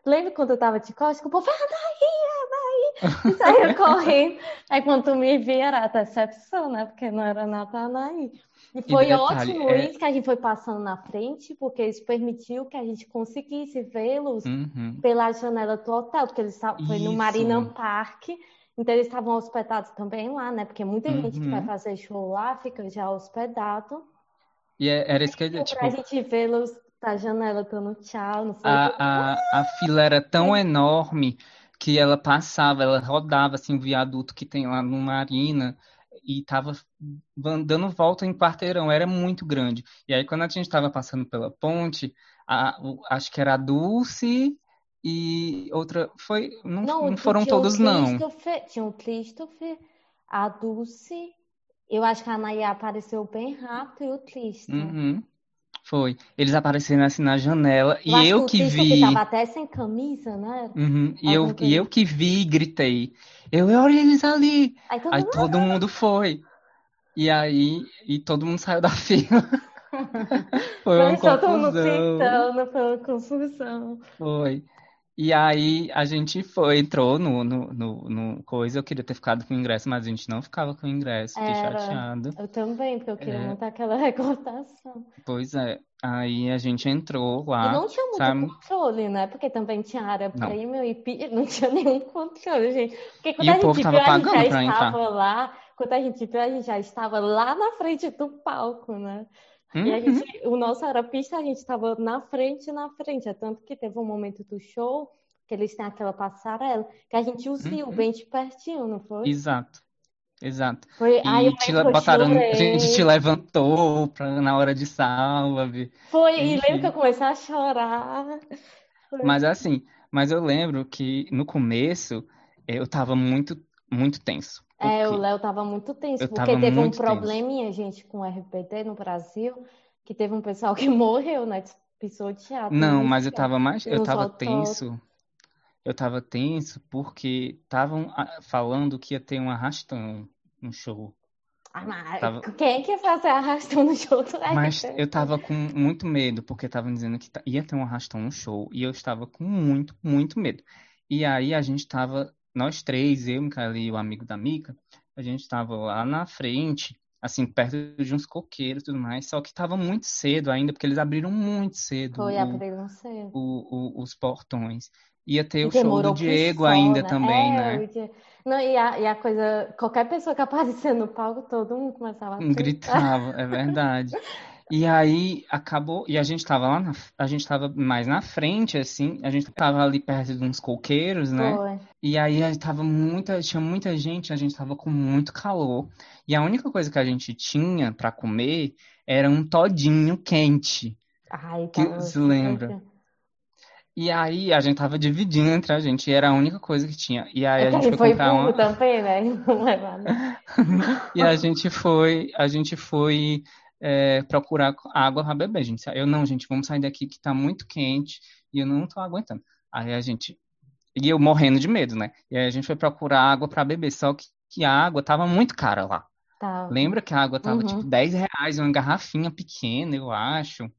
Lembra quando eu tava de costas? Que o povo, Adaí, Adaí! E saía correndo. Aí quando tu me via, era a decepção, né? Porque não era Natanaí. E foi e detalhe, ótimo é... isso que a gente foi passando na frente, porque isso permitiu que a gente conseguisse vê-los uhum. pela janela do hotel, porque eles foi no Marina Park. Então eles estavam hospedados também lá, né? Porque muita uhum. gente que vai fazer show lá fica já hospedado. E é, era isso que eu tipo... Pra gente vê-los da janela dando tchau, não sei a, a, a fila era tão é. enorme que ela passava, ela rodava assim o viaduto que tem lá no Marina e tava dando volta em quarteirão, era muito grande. E aí quando a gente estava passando pela ponte, a, acho que era a Dulce e outra foi não, não, não foram todos não. Tinha o Christopher, a Dulce, eu acho que a Naya apareceu bem rápido e o Christopher. Uhum. Foi. Eles apareceram assim na janela eu e eu que, que vi. Tava até sem camisa, né? Uhum. E, eu, e eu que vi e gritei. Eu, olha eles ali. Aí todo, aí mundo... todo mundo foi. E aí, e todo mundo saiu da fila. foi uma Mas confusão. Todo mundo tentando, foi uma confusão. Foi. E aí a gente foi, entrou no, no, no, no, coisa, eu queria ter ficado com o ingresso, mas a gente não ficava com o ingresso, fiquei Era. chateado. Eu também, porque eu queria é. montar aquela recordação. Pois é, aí a gente entrou lá. E não tinha muito sabe? controle, né? Porque também tinha área não. premium e não tinha nenhum controle, gente. Porque quando e a tava pagando a gente já estava entrar. lá, quando a gente viu, a gente já estava lá na frente do palco, né? E a gente, o nosso era pista, a gente estava na frente, na frente. É tanto que teve um momento do show que eles têm aquela passarela que a gente viu bem de pertinho, não foi? Exato. Exato. Foi, aí E te botaram, a gente te levantou pra, na hora de salve. Foi, e lembro que Enfim. eu comecei a chorar. Foi. Mas assim, mas eu lembro que no começo eu tava muito, muito tenso. Por É, o? Léo tava muito tenso, Eu porque teve um tenso. probleminha, gente, com o RBD no Brasil, que teve um pessoal que morreu, né? Pisoteado Não, no mas eu tava mais, eu tava tenso. Eu tava tenso porque estavam ah, falando que ia ter um arrastão no show. Ah, mas Tava, quem é que ia fazer arrastão no show do mas RBD? eu tava com muito medo, porque estavam dizendo que ia ter um arrastão no show, e eu estava com muito, muito medo. E aí a gente tava, nós três, eu, Micaela e o amigo da Mica, a gente tava lá na frente, assim, perto de uns coqueiros e tudo mais, só que tava muito cedo ainda, porque eles abriram muito cedo Foi, o, abrir não sei. o, o- os portões. Ia ter E o show do Diego só, ainda né? também, É, né? Não, e a, e a coisa, qualquer pessoa que aparecia no palco, todo mundo começava a gritar. Gritava, é verdade. E aí acabou, e a gente tava lá na, a gente tava mais na frente, assim, a gente tava ali perto de uns coqueiros, né? Foi. E aí tava muita, tinha muita gente, a gente tava com muito calor. E a única coisa que a gente tinha pra comer era um todinho quente, Ai, que se lembra? E aí a gente tava dividindo entre a gente, e era a única coisa que tinha. E aí É a que gente foi foi comprar uma, também, né? Não levar nada. E a gente foi, a gente foi é, procurar água para beber, gente. Eu não, gente, vamos sair daqui que tá muito quente e eu não tô aguentando. Aí a gente, e eu morrendo de medo, né? E aí a gente foi procurar água para beber, só que, que a água tava muito cara lá. Tava. Lembra que a água tava tipo Uhum. 10 reais, uma garrafinha pequena, eu acho.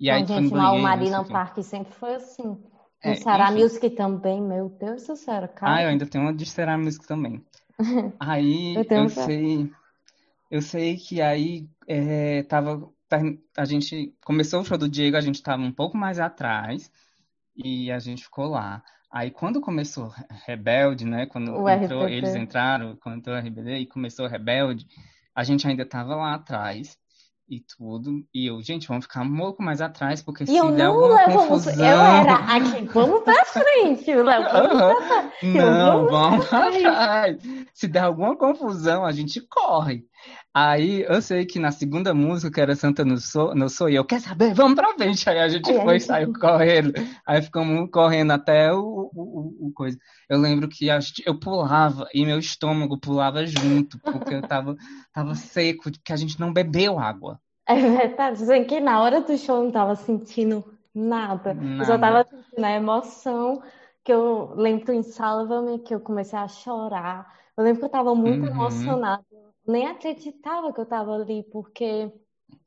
E aí Então, gente, o sei Marina o. Park sempre foi assim. É, No Ceará enfim. Music também, meu Deus do céu, Ah, eu cara. ainda tenho uma de Será Music também. Aí Eu eu sei, eu sei que aí é, tava, a gente começou o show do Diego, a gente tava um pouco mais atrás e a gente ficou lá. Aí quando começou Rebelde, né? Quando entrou, eles entraram, quando entrou o RBD e começou Rebelde, a gente ainda tava lá atrás e tudo. E eu, gente, vamos ficar um pouco mais atrás, porque E se eu der não alguma levo você. Eu era confusão. aqui, vamos pra frente, o Léo, vamos pra frente. Eu Não, vamos vamos pra atrás. Se der alguma confusão, a gente corre. Aí eu sei que na segunda música, que era Santa não sou, não sou eu, quer saber? Vamos pra frente. Aí a gente a foi, saiu correndo. Aí ficamos correndo até o, o, o- coisa. Eu lembro que gente- eu pulava e meu estômago pulava junto, porque eu tava, tava seco, porque a gente não bebeu água. É verdade, dizem que na hora do show eu não tava sentindo nada. Eu só Nada. tava sentindo a emoção que eu lembro em Salva-me que eu comecei a chorar. Eu lembro que eu tava muito Uhum. emocionada. Nem acreditava que eu tava ali, porque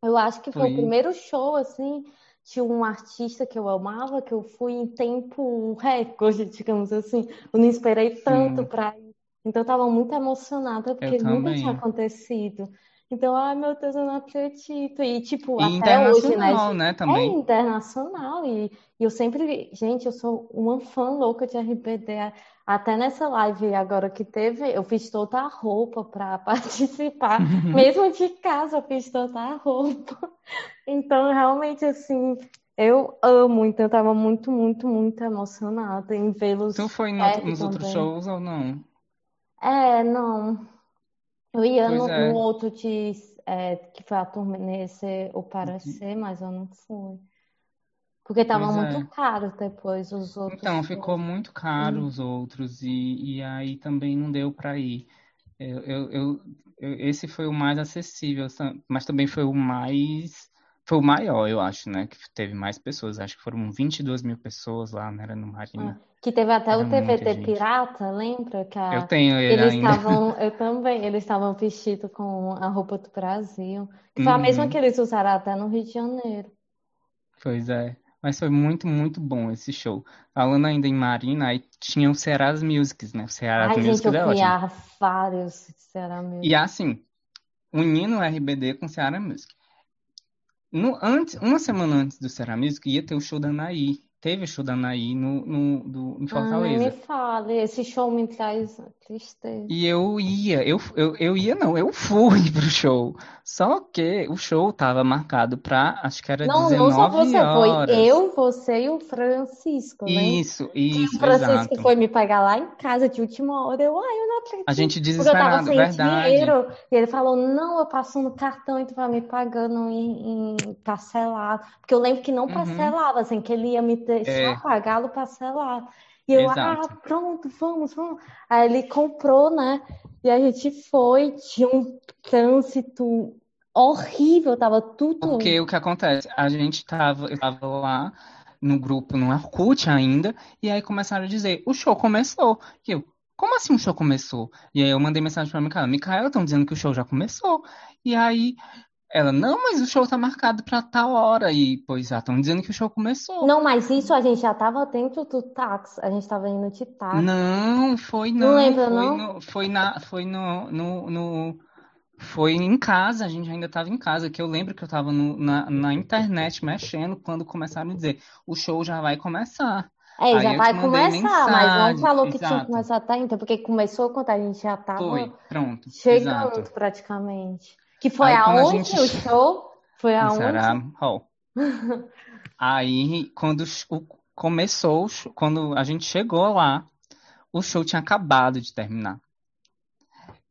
eu acho que foi o primeiro show, assim, de um artista que eu amava, que eu fui em tempo recorde, digamos assim. Eu não esperei tanto pra ir. Então eu tava muito emocionada, porque nunca tinha acontecido. Então, ai meu Deus, eu não acredito. E, tipo, E até hoje, né? né, É também. internacional. E, e eu sempre. Gente, eu sou uma fã louca de RBD. Até nessa live agora que teve, eu fiz toda a roupa para participar. Mesmo de casa, eu fiz toda a roupa. Então, realmente, assim, eu amo. Então, eu tava muito, muito, muito emocionada em Tu vê-los foi no- perto nos outros também. shows ou não? É, não. Eu ia Pois no, é. no outro de, é, que foi a turnê ser o Parecer, mas eu não fui. Porque tava Pois muito é. caro depois os outros Então, ficou muito caro Hum. os outros e, e aí também não deu para ir. Eu, eu, eu- esse foi o mais acessível, sa- mas também foi o mais, foi o maior, eu acho, né? Que teve mais pessoas. Acho que foram 22 mil pessoas lá, né? Era no É. Marina. Que teve até Era o TVT gente. Pirata, lembra? Que Eu a- tenho ele eles ainda. estavam, eu também, eles estavam vestidos com a roupa do Brasil. Que foi a mesma Uhum, que eles usaram até no Rio de Janeiro. pois é. Mas foi muito, muito bom esse show. Falando ainda em Marina, aí tinha o Cearás Musics, né? O Cearás Ai, gente, Musics eu é fui ótimo. a vários, sinceramente. E assim, unindo o RBD com o Ceará Music. No, antes, uma semana antes do Ceará Music ia ter o show da Anaí, teve show da Anaí no, no, do, em Fortaleza. Ai, me fale, esse show me traz tristeza. E eu ia, eu, eu, eu ia não, eu fui pro show. Só que o show tava marcado pra, acho que era Não, 19 não só você, horas. foi eu, você e o Francisco, né? Isso, isso, O Francisco exato. foi me pegar lá em casa de última hora. Eu, ai, eu não acredito. A gente Porque eu tava desesperado, sem verdade. dinheiro. E ele falou: não, eu passo no cartão e tu vai me pagando em, em parcelado. Porque eu lembro que não Uhum. parcelava, assim, que ele ia me deixar É. pagá-lo parcelado. E eu, Exato. ah, pronto, vamos, vamos. Aí ele comprou, né? E a gente foi, tinha um trânsito horrível, tava tudo. Porque o que acontece? A gente tava, eu tava lá no grupo, no Orkut ainda, e aí começaram a dizer, o show começou. E eu, como assim o show começou? E aí eu mandei mensagem pra Micaela, Micaela, estão dizendo que o show já começou. E aí ela, não, mas o show tá marcado pra tal hora. E, pois já, estão dizendo que o show começou. Não, mas isso a gente já tava dentro do táxi, a gente tava indo de táxi. Não, foi Não não, lembra, foi não? no, foi na, foi no, no, no- foi em casa, a gente ainda estava em casa, que eu lembro que eu estava na, na internet mexendo quando começaram a dizer, o show já vai começar. É, Aí já vai começar, mas não mensagem, falou que tinha exato. começado até então, porque começou quando a gente já tava Foi, pronto, chegando exato. praticamente. Que foi Aí aonde gente- o show? Foi aonde? Ceará Hall. Aí, quando o começou, o show- quando a gente chegou lá, o show tinha acabado de terminar.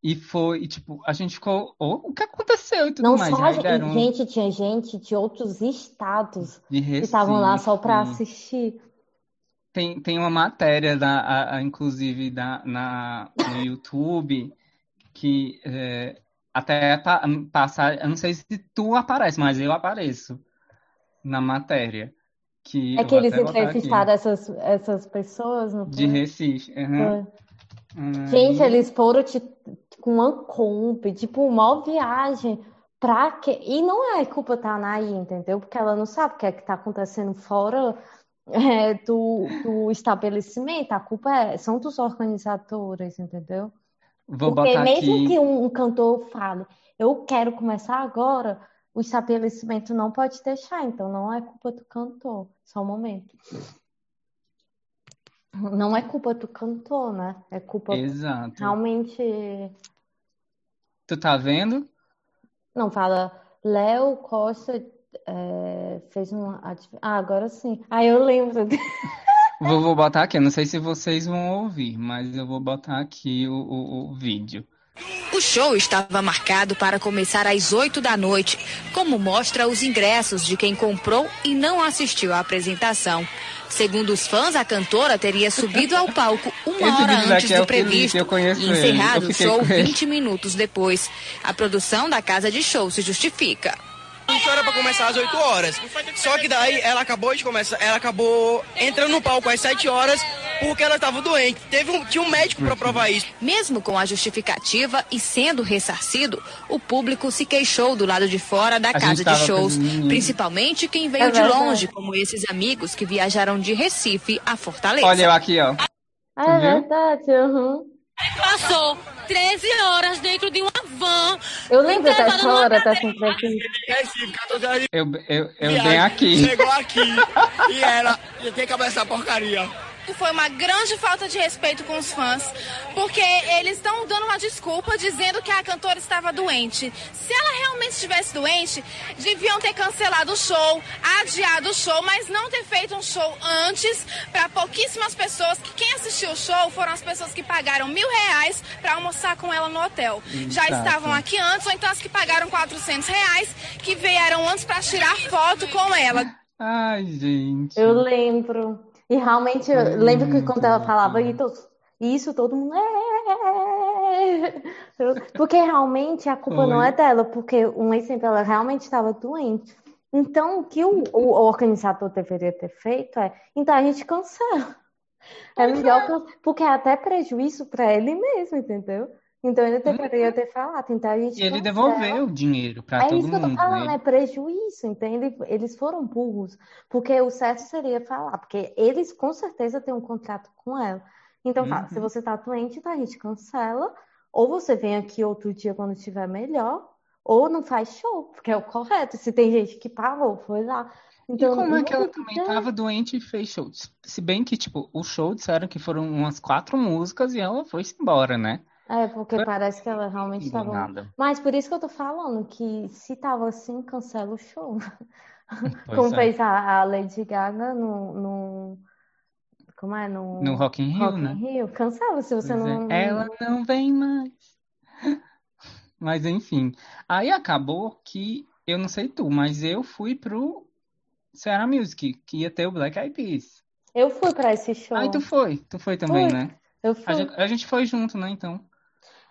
E foi, e, tipo, a gente ficou, "Oh, o que aconteceu e tudo Não mais. só a gente, deram gente, tinha gente de outros estados de que estavam lá só pra Recife. assistir. Tem, tem uma matéria, da, a- a- inclusive, da, na, no YouTube, que é, até pa- passa, eu não sei se tu aparece, mas eu apareço na matéria. Que É que eles entrevistaram essas, essas pessoas, não De? Recife. Foi. Aí- Gente, eles foram te- com uma Kombi, tipo, uma viagem pra quê? E não é culpa da Anaí, entendeu? Porque ela não sabe o que é que tá acontecendo fora é, do, do estabelecimento. A culpa é- são dos organizadores, entendeu? Vou Porque botar mesmo aqui. que um, um cantor fale, eu quero começar agora, o estabelecimento não pode deixar, então não é culpa do cantor. Só um momento. Não é culpa do cantor, né? É culpa Exato. realmente. Tu tá vendo? Não, fala, Léo Costa é, fez ati- Ah, agora sim. Ah, eu lembro. Vou, vou botar aqui. Não sei se vocês vão ouvir, mas eu vou botar aqui o, o, o vídeo. O show estava marcado para começar às 8 da noite, como mostra os ingressos de quem comprou e não assistiu à apresentação. Segundo os fãs, a cantora teria subido ao palco uma Esse hora antes é do Felipe, previsto e encerrado o show com ele. 20 minutos depois. A produção da casa de show se justifica. Isso era pra começar às 8 horas. Só que daí ela acabou de começar, ela acabou entrando no palco às 7 horas porque ela estava doente. Teve um, tinha um médico pra provar isso. Mesmo com a justificativa e sendo ressarcido, o público se queixou do lado de fora da A casa de shows, meninos. principalmente quem veio É de longe, como esses amigos que viajaram de Recife a Fortaleza. Olha eu aqui, ó. Ah, é verdade. uhum. Passou 13 horas dentro de uma Eu lembro dessa cadeira. dessa entrevista. Recife, 14 horas de Eu, eu, eu bem aqui. Chegou aqui e ela tem que acabar essa porcaria. Foi uma grande falta de respeito com os fãs, porque eles estão dando uma desculpa dizendo que a cantora estava doente. Se ela realmente estivesse doente, deviam ter cancelado o show, adiado o show, mas não ter feito um show antes para pouquíssimas pessoas. Que quem assistiu o show foram as pessoas que pagaram mil reais para almoçar com ela no hotel. Já Exato. estavam aqui antes, ou então as que pagaram 400 reais, que vieram antes para tirar foto com ela. Ai, gente. Eu lembro. E realmente, eu lembro que quando ela falava isso, isso todo mundo. "É". Eu- Porque realmente a culpa não é dela, porque um exemplo, ela realmente estava doente. Então, o que o, o organizador deveria ter feito é, então a gente cancela. É melhor, porque é até prejuízo para ele mesmo, entendeu? Então ele deveria ter falado, a gente E ele devolveu o dinheiro pra É todo isso que eu tô mundo, falando, né? é prejuízo, entende? Eles foram burros, porque o certo seria falar, porque eles com certeza têm um contrato com ela. Então fala, se Uhum. você tá doente, tá, a gente cancela, ou você vem aqui outro dia quando estiver melhor, ou não faz show, porque é o correto. Se tem gente que pagou, foi lá. Então, e como é que ela também bem. tava doente e fez show? Se bem que, tipo, o show disseram que foram umas quatro músicas e ela foi-se embora, né? É, porque parece que ela realmente estava. Nada. Mas por isso que eu tô falando que se tava assim, cancela o show. Como é. fez a, a Lady Gaga no, no. Como é? No, No Rock in Rio, Rock in né? Rio. Cancela se você Pois é. não. Ela não vem mais. Mas enfim. Aí acabou que, eu não sei tu, mas eu fui pro Ceará Music, que ia ter o Black Eyed Peas. Eu fui pra esse show. Aí tu foi, tu foi também, Fui. né? Eu A fui. gente, a gente foi junto, né, então.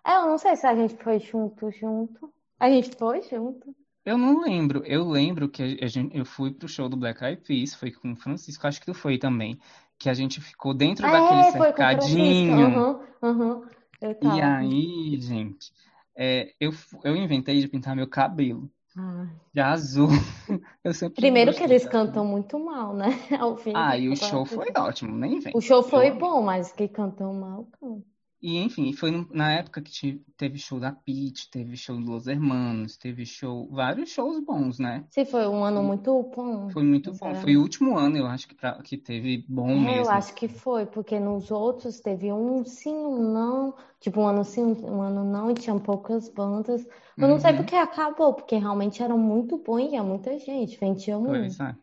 É, eu não sei se a gente foi junto, junto. A gente foi junto. Eu não lembro. Eu lembro que a gente, eu fui pro show do Black Eyed Peas, foi com o Francisco, acho que tu foi também. Que a gente ficou dentro daquele É, o Francisco. cercadinho. Aham. Eu E aí, gente, é, eu, eu inventei de pintar meu cabelo Ah. de azul. Eu sempre Primeiro que eles cantam muito mal, né? Ao fim. Ah, e o cantam show foi ótimo, nem vem. O show foi bom, mas que cantam mal, cantam. E enfim, foi na época que te- teve show da Pitty, teve show do Los Hermanos, teve show, vários shows bons, né? Sim, foi um ano muito bom. Foi muito bom. Foi o último ano, eu acho que, pra- que teve bom É, eu mesmo. acho que foi, porque nos outros teve um sim, um não, tipo um ano sim, um ano não, e tinham poucas bandas. Eu não sei Uhum. porque acabou, porque realmente era muito bom e ia muita gente, vendia muito. Pois é.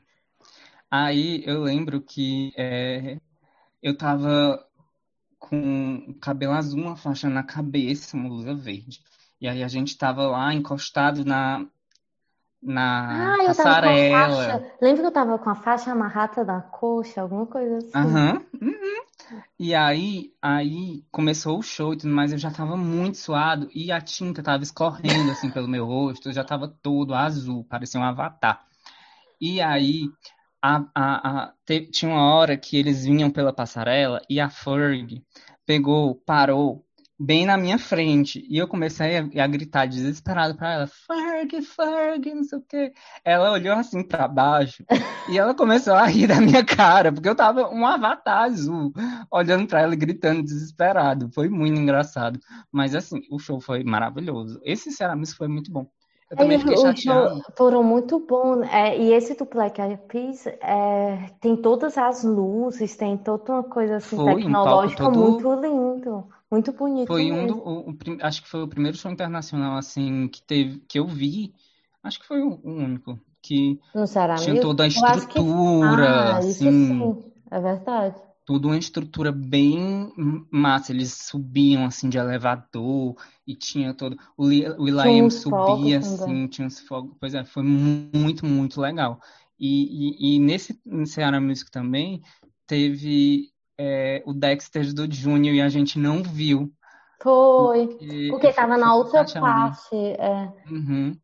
Aí eu lembro que é, eu tava com cabelo azul, uma faixa na cabeça, uma blusa verde. E aí a gente tava lá encostado na, na Ah, eu tava com a passarela. faixa. Lembra que eu tava com a faixa amarrada na coxa, alguma coisa assim? Aham. uhum. E aí, aí começou o show e tudo mais, eu já tava muito suado e a tinta tava escorrendo assim pelo meu rosto, eu já tava todo azul, parecia um avatar. E aí, a, a, a, te- tinha uma hora que eles vinham pela passarela e a Ferg pegou, parou bem na minha frente e eu comecei a, a gritar desesperado pra ela, Ferg, Ferg, não sei o quê. Ela olhou assim pra baixo e ela começou a rir da minha cara, porque eu tava um avatar azul, olhando pra ela e gritando desesperado. Foi muito engraçado. Mas assim, o show foi maravilhoso. Esse Ceramis foi muito bom. Eu também fiquei o show foram muito bons. É, e esse do Black Eyed Peas é, tem todas as luzes, tem toda uma coisa assim Foi um tecnológica todo- muito lindo, muito bonito Foi um do, o- o acho que foi o primeiro show internacional assim que teve, que eu vi. Acho que foi o, o único que No Ceará tinha toda a Eu acho que- estrutura, Ah, isso assim, sim, é verdade. Tudo uma estrutura bem massa. Eles subiam assim de elevador e tinha todo. O, o Will.i.am subia assim, tinha uns fogos. Pois é, foi mu- muito, muito legal. E, e, e nesse Ceará Music também teve é, o Dexter do Júnior e a gente não viu. Foi, Porque, porque eu tava na outra parte, é, Uhum.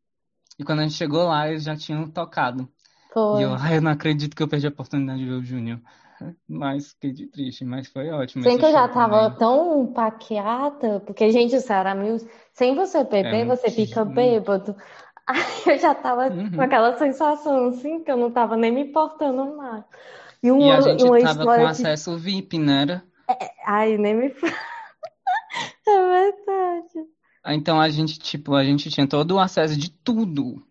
E quando a gente chegou lá, eles já tinham tocado. E foi. eu, ai, eu não acredito que eu perdi a oportunidade de ver o Júnior. Mas fiquei triste, mas foi ótimo Sem que eu já tava também. tão paqueada, porque, gente, o Ceará Music, sem você beber, É você muito fica bêbado. Aí eu já tava Uhum. com aquela sensação, assim, que eu não tava nem me importando mais. E E uma, a gente uma tava com que... acesso VIP, né? Era? Ai, nem me. É verdade. Então a gente, tipo, a gente tinha todo o acesso de tudo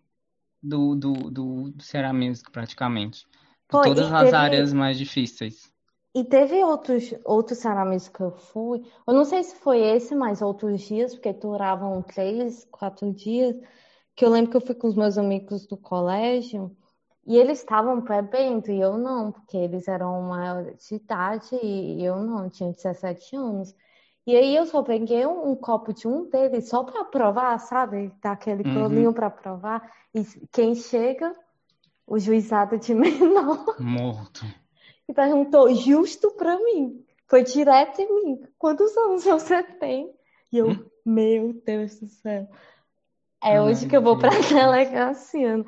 do, do, do, do Ceará Music, praticamente. Todas as teve- áreas mais difíceis. E teve outros, outros Music que eu fui. Eu não sei se foi esse, mas outros dias, porque duravam três, quatro dias, que eu lembro que eu fui com os meus amigos do colégio e eles estavam bebendo e eu não, porque eles eram maior de idade e eu não, tinha 17 anos. E aí eu só peguei um, um copo de um deles só para provar, sabe? Dar aquele Uhum. para provar. E quem chega, o juizado de menor. Morto. E perguntou justo pra mim. Foi direto em mim. Quantos anos você tem? E eu, Hum? meu Deus do céu. É hoje Ai, que eu vou pra delegacia.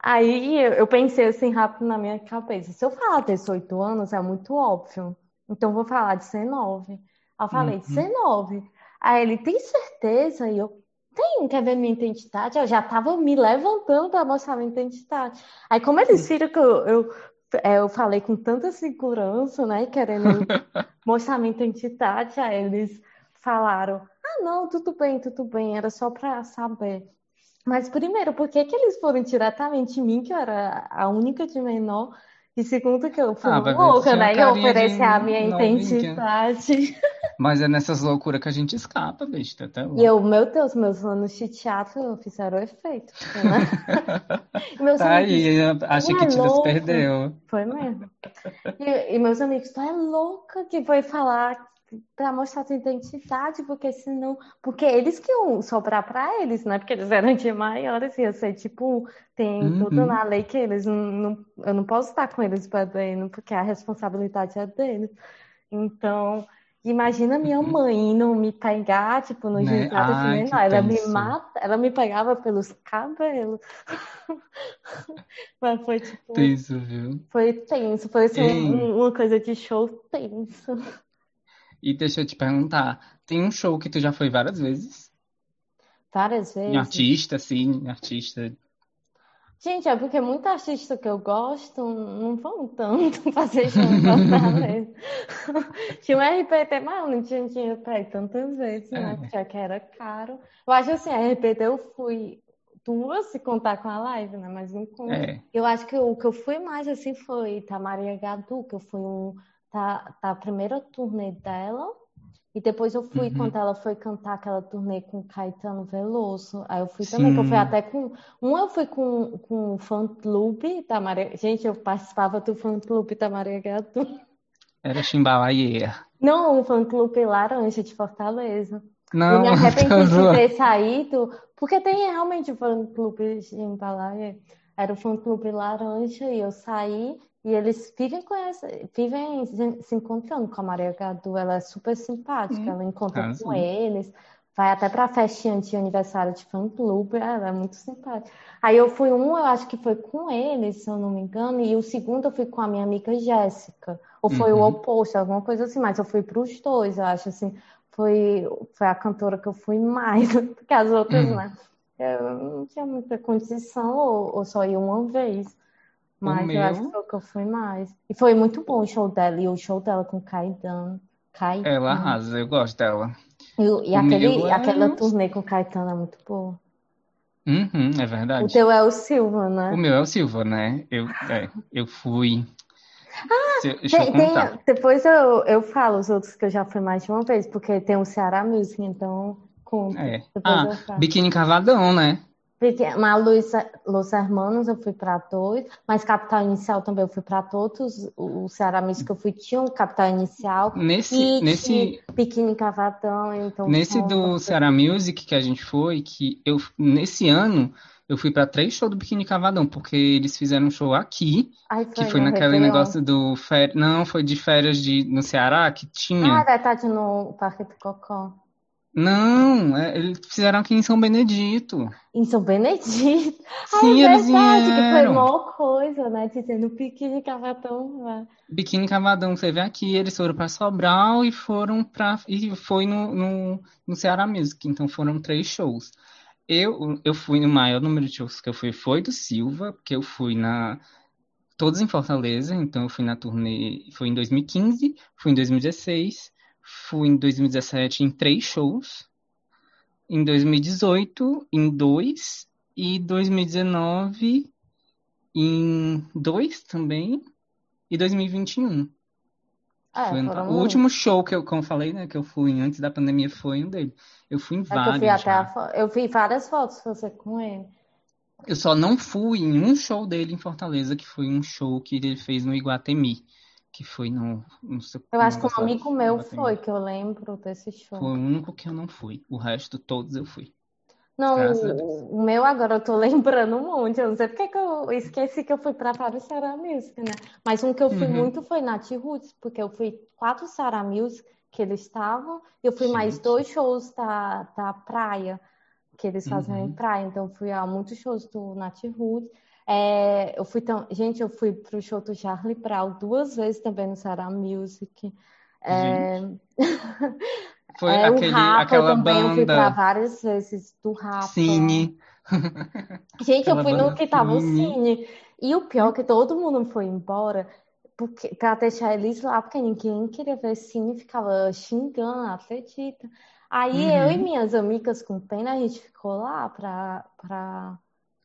Aí eu, pensei assim rápido na minha cabeça. Se eu falar 18 anos, é muito óbvio. Então vou falar 19. Aí eu falei, Uhum. 19. Aí ele, tem certeza? E eu, tenho, quer ver minha identidade? Eu já tava me levantando para mostrar minha identidade. Aí, como eles viram que eu, eu, é, eu falei com tanta segurança, né, querendo mostrar minha identidade, aí eles falaram: Ah, não, tudo bem, tudo bem, era só para saber. Mas primeiro, por que que eles foram diretamente em mim, que eu era a única de menor? E segundo, que eu fui Ah, louca, tinha né? E de oferecer a minha identidade. Mas é nessas loucuras que a gente escapa, besta, até E eu, meu Deus, meus anos de teatro fizeram efeito, né? Meus Tá amigos, aí, a tu é Chiquititas louca. perdeu. Foi mesmo. E, e meus amigos, tu é louca que foi falar pra mostrar tua identidade, porque senão. Porque eles que iam sobrar pra eles, né? Porque eles eram de maiores, ia ser tipo. Tem tudo Uhum. na lei que eles não, não- Eu não posso estar com eles bebendo, porque a responsabilidade é deles. Então. Imagina minha Uhum. mãe indo me pegar, tipo, no Né? jantar de Ai, que menor. Ela me tenso. mata, ela me pegava pelos cabelos. Mas foi tipo. Isso, viu? Foi tenso, foi assim, um- uma coisa de show tenso. E deixa eu te perguntar, tem um show que tu já foi várias vezes? Várias Em vezes. artista, assim, em artista. Gente, é porque muito artista que eu gosto não vão tanto fazer show em Fortaleza. Tinha um RPT, mas eu não tinha dinheiro pra ir tantas vezes, né? É. Já que era caro. Eu acho assim, a RPT eu fui duas, se contar com a live, né? Mas não conta. É. Eu acho que o que eu fui mais assim foi Maria Gadu, que eu fui um, tá, tá a primeira turnê dela. E depois eu fui Uhum. quando ela foi cantar aquela turnê com Caetano Veloso. Aí eu fui também, que eu fui Sim. até com. Um eu fui com, com o fã clube da Maria. Gente, eu participava do fã clube da Maria Gadu. Era Chimbalaia. Não, o fã clube Laranja de Fortaleza. Eu Não, me tô arrependi de ter saído, porque tem realmente o fã-clube de Himalaia. Era o fã-clube laranja e eu saí e eles vivem com essa, vivem se se encontrando com a Maria Gadu. Ela é super simpática, Hum, ela encontra com arrasou. eles, vai até pra festinha de aniversário de fã-clube, ela é muito simpática. Aí eu fui um, eu acho que foi com eles, se eu não me engano, e o segundo eu fui com a minha amiga Jéssica. Ou foi o Uhum. oposto, alguma coisa assim, mas eu fui pros dois, eu acho assim foi, foi a cantora que eu fui mais do que as outras, Hum. né? Eu não tinha muita condição, ou, ou só ia uma vez. Mas eu acho que foi o que eu fui mais. E foi muito bom o show dela, e o show dela com Caetano. Caetano. Ela arrasa, eu gosto dela. E, o- e O aquele, é- aquela turnê com Caetano é muito boa. Uhum, é O verdade. teu é o Silva, né? O meu é o Silva, né? Eu, é, eu fui. Se- Deixa Tem, eu tem- depois eu, eu falo os outros que eu já fui mais de uma vez, porque tem o Ceará Music, então conta. É. Ah. Biquíni Cavadão, né? Mas Luiz, Los Hermanos eu fui para dois, mas Capital Inicial também eu fui para todos. O Ceará Music eu fui, tinha um Capital Inicial Nesse, e nesse, Biquíni Cavadão, então nesse do Ceará Music que a gente foi, que eu nesse ano eu fui pra três shows do Biquíni Cavadão, porque eles fizeram um show aqui, que foi foi no naquele Réveillon. negócio do fer... não, foi de férias de no Ceará que Ah, tinha. vai estar no Parque do Cocó. Não, é, eles fizeram aqui em São Benedito. Em São Benedito. Ah, Sim, é eles verdade, que foi maior coisa, né? Dizendo Biquíni Cavadão. Biquíni Cavadão teve aqui, eles foram pra Sobral e foram para e foi no, no, no Ceará Music, então foram três shows. Eu, eu fui no maior número de shows que eu fui foi do Silva, porque eu fui na todos em Fortaleza, então eu fui na turnê, foi em 2015, fui em 2016, fui em 2017 em três shows, em 2018 em dois e 2019 em dois também e 2021. É, Foi- o último show que eu, como falei, né, que eu fui antes da pandemia foi um dele. Eu fui em É que eu vários fui a eu vi várias fotos você com ele. Eu só não fui em um show dele em Fortaleza, que foi um show que ele fez no Iguatemi, que foi no, no Eu acho que um amigo meu foi, que eu lembro desse show. Foi o único que eu não fui. O resto, todos eu fui. Não, o, o meu agora eu tô lembrando um monte. Eu não sei porque que eu esqueci que eu fui pra vários Sarah Music, né? Mas um que eu fui Uhum. muito foi Nat Roots, porque eu fui quatro Sarah Music que eles estavam, e eu fui mais Gente. dois shows da, da praia, que eles faziam em Uhum. praia. Então eu fui a muitos shows do Nat Roots. É, eu fui tão... Gente, eu fui pro show do Charlie Brown duas vezes também no Sarah Music. É, Foi é, o aquele, Rapa aquela também eu fui pra banda várias vezes do Rapa. Cine. Gente, eu fui no banda que tava o Cine. Cine. E o pior é que todo mundo foi embora porque, pra deixar eles lá, porque ninguém queria ver Cine, ficava xingando, acredita. Aí Uhum. eu e minhas amigas com pena, a gente ficou lá pra, pra,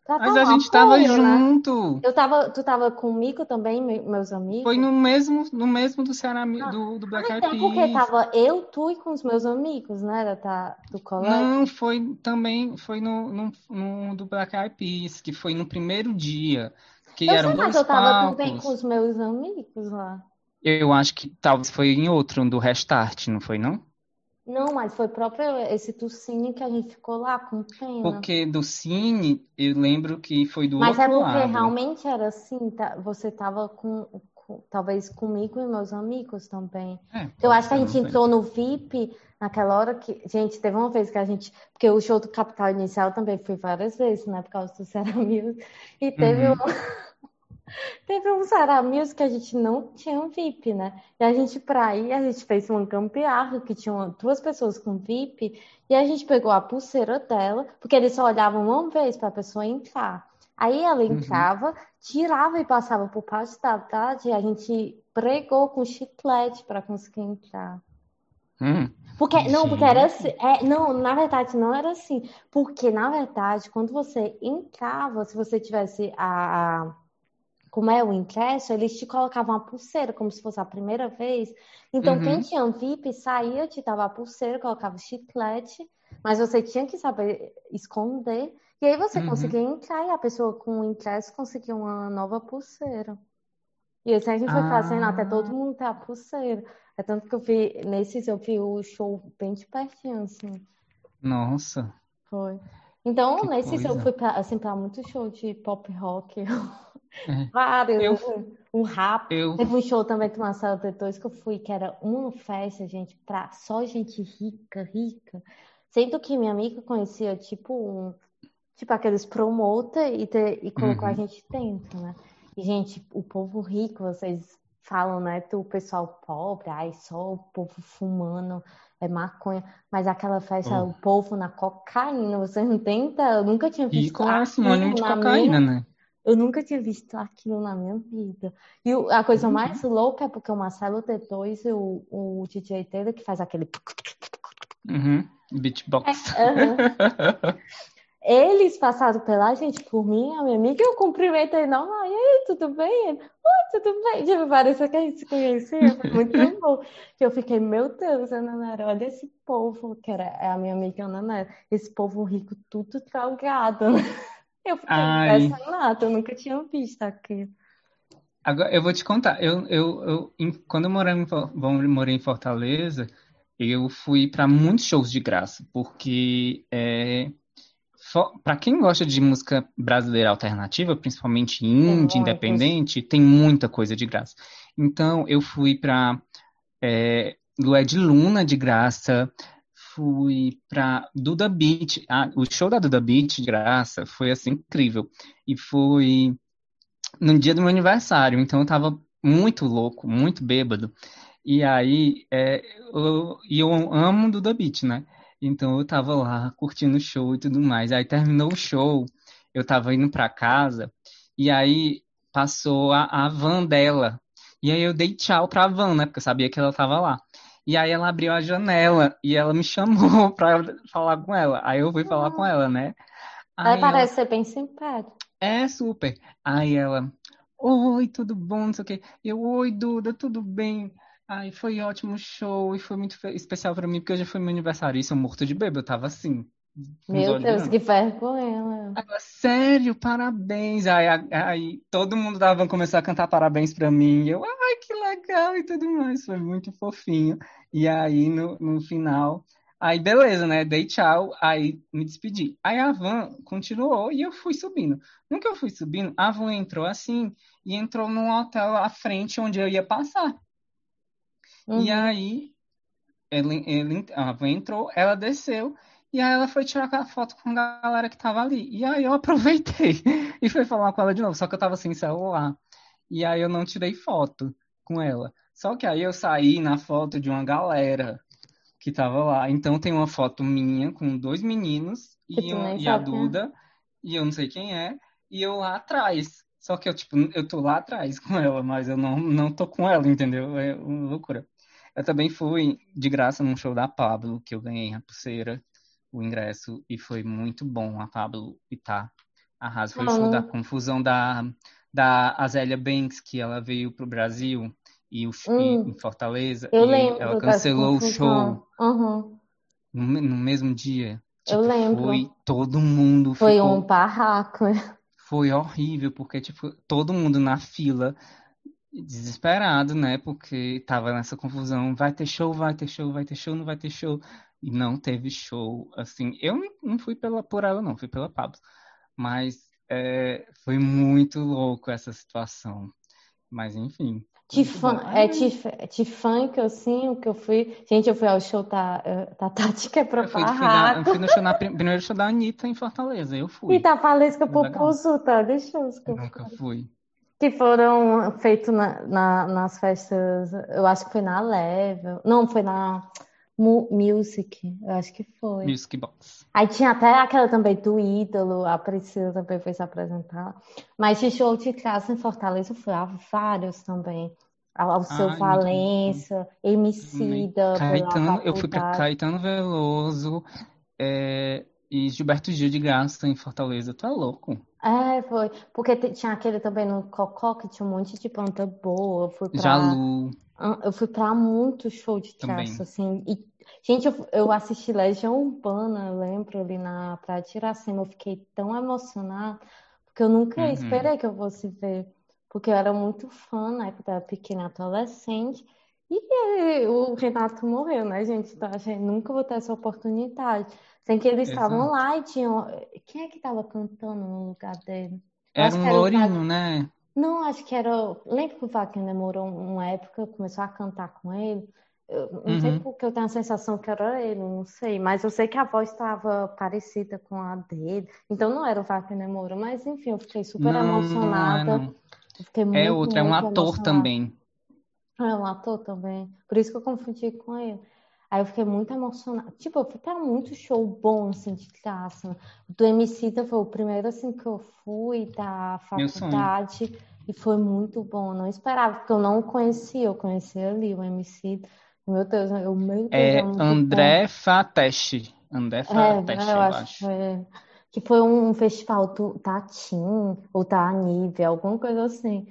pra Mas a gente tava né? junto. Eu tava, tu tava comigo também, me- meus amigos? Foi no mesmo, no mesmo do Ceará, do, do Black Ah, Eyed então porque Peas. tava eu, tu e com os meus amigos, né? Da, da- do colégio. Não, foi também, foi no, no, no do Black Eyed Peas, que foi no primeiro dia, que Eu eram sei, mas eu tava também com os meus amigos lá. Eu acho que talvez foi em outro, do Restart, não foi não? Não, mas foi próprio esse Tucine que a gente ficou lá com pena. Porque do Cine, eu lembro que foi do Mas é outro porque lado. realmente era assim, tá? Você tava com, com- talvez comigo e meus amigos também. É, Eu acho que a gente entrou no VIP naquela hora que. Gente, teve uma vez que a gente. Porque o show do Capital Inicial também fui várias vezes, né? Por causa do Será Music. E teve Uhum. um. Teve um Será Music que a gente não tinha um VIP, né? E a gente, pra ir, a gente fez uma gambiarra que tinha duas pessoas com VIP. E a gente pegou a pulseira dela, porque eles só olhavam uma vez pra pessoa entrar. Aí ela Uhum. entrava, tirava e passava por parte da tarde, e a gente pregou com chiclete para conseguir entrar. Hum, Porque, não, porque era assim, é, não, na verdade não era assim, porque na verdade quando você entrava, se você tivesse a, a- como é o ingresso, eles te colocavam a pulseira, como se fosse a primeira vez. Então quem Uhum. tinha um VIP saía, te dava a pulseira, colocava chiclete, mas você tinha que saber esconder, e aí você Uhum. conseguia entrar e a pessoa com o ingresso conseguia uma nova pulseira. E assim a gente foi fazendo até Ah. todo mundo ter a pulseira. É tanto que eu vi, nesses eu vi o show bem de pertinho, assim. nossa, Foi. Então, Que nesses eu coisa. fui pra, assim, pra muito show de pop rock. Vários. Eu- Um rap. eu Teve um show também do Marcelo D2 que eu fui, que era uma festa, gente, pra só gente rica, rica. Sendo que minha amiga conhecia, tipo, um, tipo aqueles promoter e, e colocou a Uhum. gente dentro, né? E, gente, o povo rico, vocês falam, né? Do pessoal pobre, ai, só o povo fumando é maconha. Mas aquela festa, Oh. o povo na cocaína, você não tenta. Eu nunca tinha visto é sinônimo aquilo de na cocaína, minha né? Eu nunca tinha visto aquilo na minha vida. E a coisa Uhum. mais louca é porque o Marcelo D2 e o, o DJ Taylor que faz aquele. Uhum. Beatbox. Aham. Eles passaram pela gente por mim, a minha amiga, eu cumprimentei, não, e aí, tudo bem? Ele, Oi, tudo bem? Tipo, parecia que a gente se conhecia, foi muito bom. Que eu fiquei, meu Deus, Ana Nara, olha esse povo, que era é a minha amiga Ana Nara, esse povo rico, tudo drogado, né? Eu fiquei Ai. impressionada, eu nunca tinha visto aquilo. Agora, eu vou te contar. Eu, eu, eu, em- quando eu morei em, morei em Fortaleza, eu fui para muitos shows de graça, porque é, para quem gosta de música brasileira alternativa, principalmente indie, independente, tem muita coisa de graça. Então, eu fui para é, Lué de Luna de graça, fui para Duda Beat. Ah, o show da Duda Beat de graça foi assim incrível. E foi no dia do meu aniversário, então eu tava muito louco, muito bêbado. E aí, é, eu, eu amo Duda Beat, né? Então eu tava lá curtindo o show e tudo mais. Aí terminou o show, eu tava indo pra casa, e aí passou a, a van dela. E aí eu dei tchau pra van, né? Porque eu sabia que ela tava lá. E aí ela abriu a janela e ela me chamou pra falar com ela. Aí eu fui falar com ela, né? Aí ela, parece ser bem simpática. é, super. Aí ela, oi, tudo bom, não sei o quê. Eu, oi, Duda, tudo bem? Aí foi ótimo show e foi muito especial pra mim, porque hoje foi meu aniversário. Isso, eu morto de bêbado, eu tava assim, Meu Deus, que vergonha? Ela, sério, parabéns. Aí, aí todo mundo dava, começou a cantar parabéns pra mim. E eu, ai, que legal e tudo mais. Foi muito fofinho. E aí, no, no final, aí beleza, né? Dei tchau, aí me despedi. Aí a van continuou e eu fui subindo. No que eu fui subindo, a van entrou assim e entrou num hotel à frente onde eu ia passar. E Uhum. aí, ele, ele, a van entrou, ela desceu, e aí ela foi tirar a foto com a galera que tava ali. E aí eu aproveitei e fui falar com ela de novo, só que eu tava sem celular. E aí eu não tirei foto com ela. Só que aí eu saí na foto de uma galera que tava lá. Então tem uma foto minha com dois meninos e, nem e a. Duda, e eu não sei quem é, e eu lá atrás. Só que eu, tipo, eu tô lá atrás com ela, mas eu não, não tô com ela, entendeu? É uma loucura. Eu também fui de graça num show da Pablo, que eu ganhei a pulseira, o ingresso, e foi muito bom a Pablo e tá. Arrasa. Foi o show da confusão da, da Azélia Banks, que ela veio pro Brasil e o, Hum. em Fortaleza, Eu e lembro ela cancelou o show Uhum. no, no mesmo dia. Eu Tipo, lembro. Foi todo mundo Foi ficou um barraco. foi horrível, porque, tipo, todo mundo na fila, desesperado, né? Porque tava nessa confusão, vai ter show, vai ter show, vai ter show, não vai ter show. E não teve show, assim. Eu não- fui pela, por ela, não, fui pela Pablo. Mas é, foi muito louco essa situação. Mas, enfim. De bom. é de, de funk, assim, o que eu fui. Gente, eu fui ao show da, eh, da Tati, que é pra Eu fui, fui, na, eu fui no show na, prim- primeiro show da Anitta em Fortaleza, eu fui. E da Valesca. Popozuta, deixa eu eu Nunca fui. que foram feitos na, na- nas festas, eu acho que foi na Level, não, foi na Mu- Music, eu acho que foi. Music Box. Aí tinha até aquela também do Ídolo, a Priscila também foi se apresentar. Mas de show de graça em Fortaleza eu fui a vários também. Ao seu Ai, Valença, Emicida, Caetano, eu fui pra. Caetano Veloso é, e Gilberto Gil de graça em Fortaleza. Tu é louco? É, foi. Porque tinha aquele também no Cocó que tinha um monte de banda boa. Eu fui pra, Jalu eu fui pra muito show de graça, assim. E, gente, eu, eu assisti Legião Urbana, eu lembro, ali na Praia de Iracema. Eu fiquei tão emocionada, porque eu nunca Uhum. esperei que eu fosse ver. Porque eu era muito fã, né, quando eu era pequena, adolescente. E o Renato morreu, né, gente? Então, a gente nunca vou ter essa oportunidade. Sem que eles estavam Exato. lá e tinham. Quem é que estava cantando no lugar dele? Era acho um era lourinho, Wagner. né? Não, acho que era. Lembra que o Wagner demorou uma época, começou a cantar com ele? Eu não sei Uhum. porque eu tenho a sensação que era ele, não sei. Mas eu sei que a voz estava parecida com a dele. Então não era o Wagner Moura, mas enfim, eu fiquei super Não, não é, emocionada. não. Eu fiquei É outro, é um ator emocionada. também. É um ator também. Por isso que eu confundi com ele. Aí eu fiquei muito emocionada. Tipo, eu fui pra muito show bom, assim, de graça. Do Emicida foi o primeiro, assim, que eu fui da faculdade. E foi muito bom. Eu não esperava, porque eu não conhecia. Eu conhecia ali o Emicida. Meu Deus, eu, meu Deus, É é muito bom. André Fateste. André É, Fateste, eu eu acho que acho. foi, que foi um festival do, da TIM ou da Anívia, alguma coisa assim.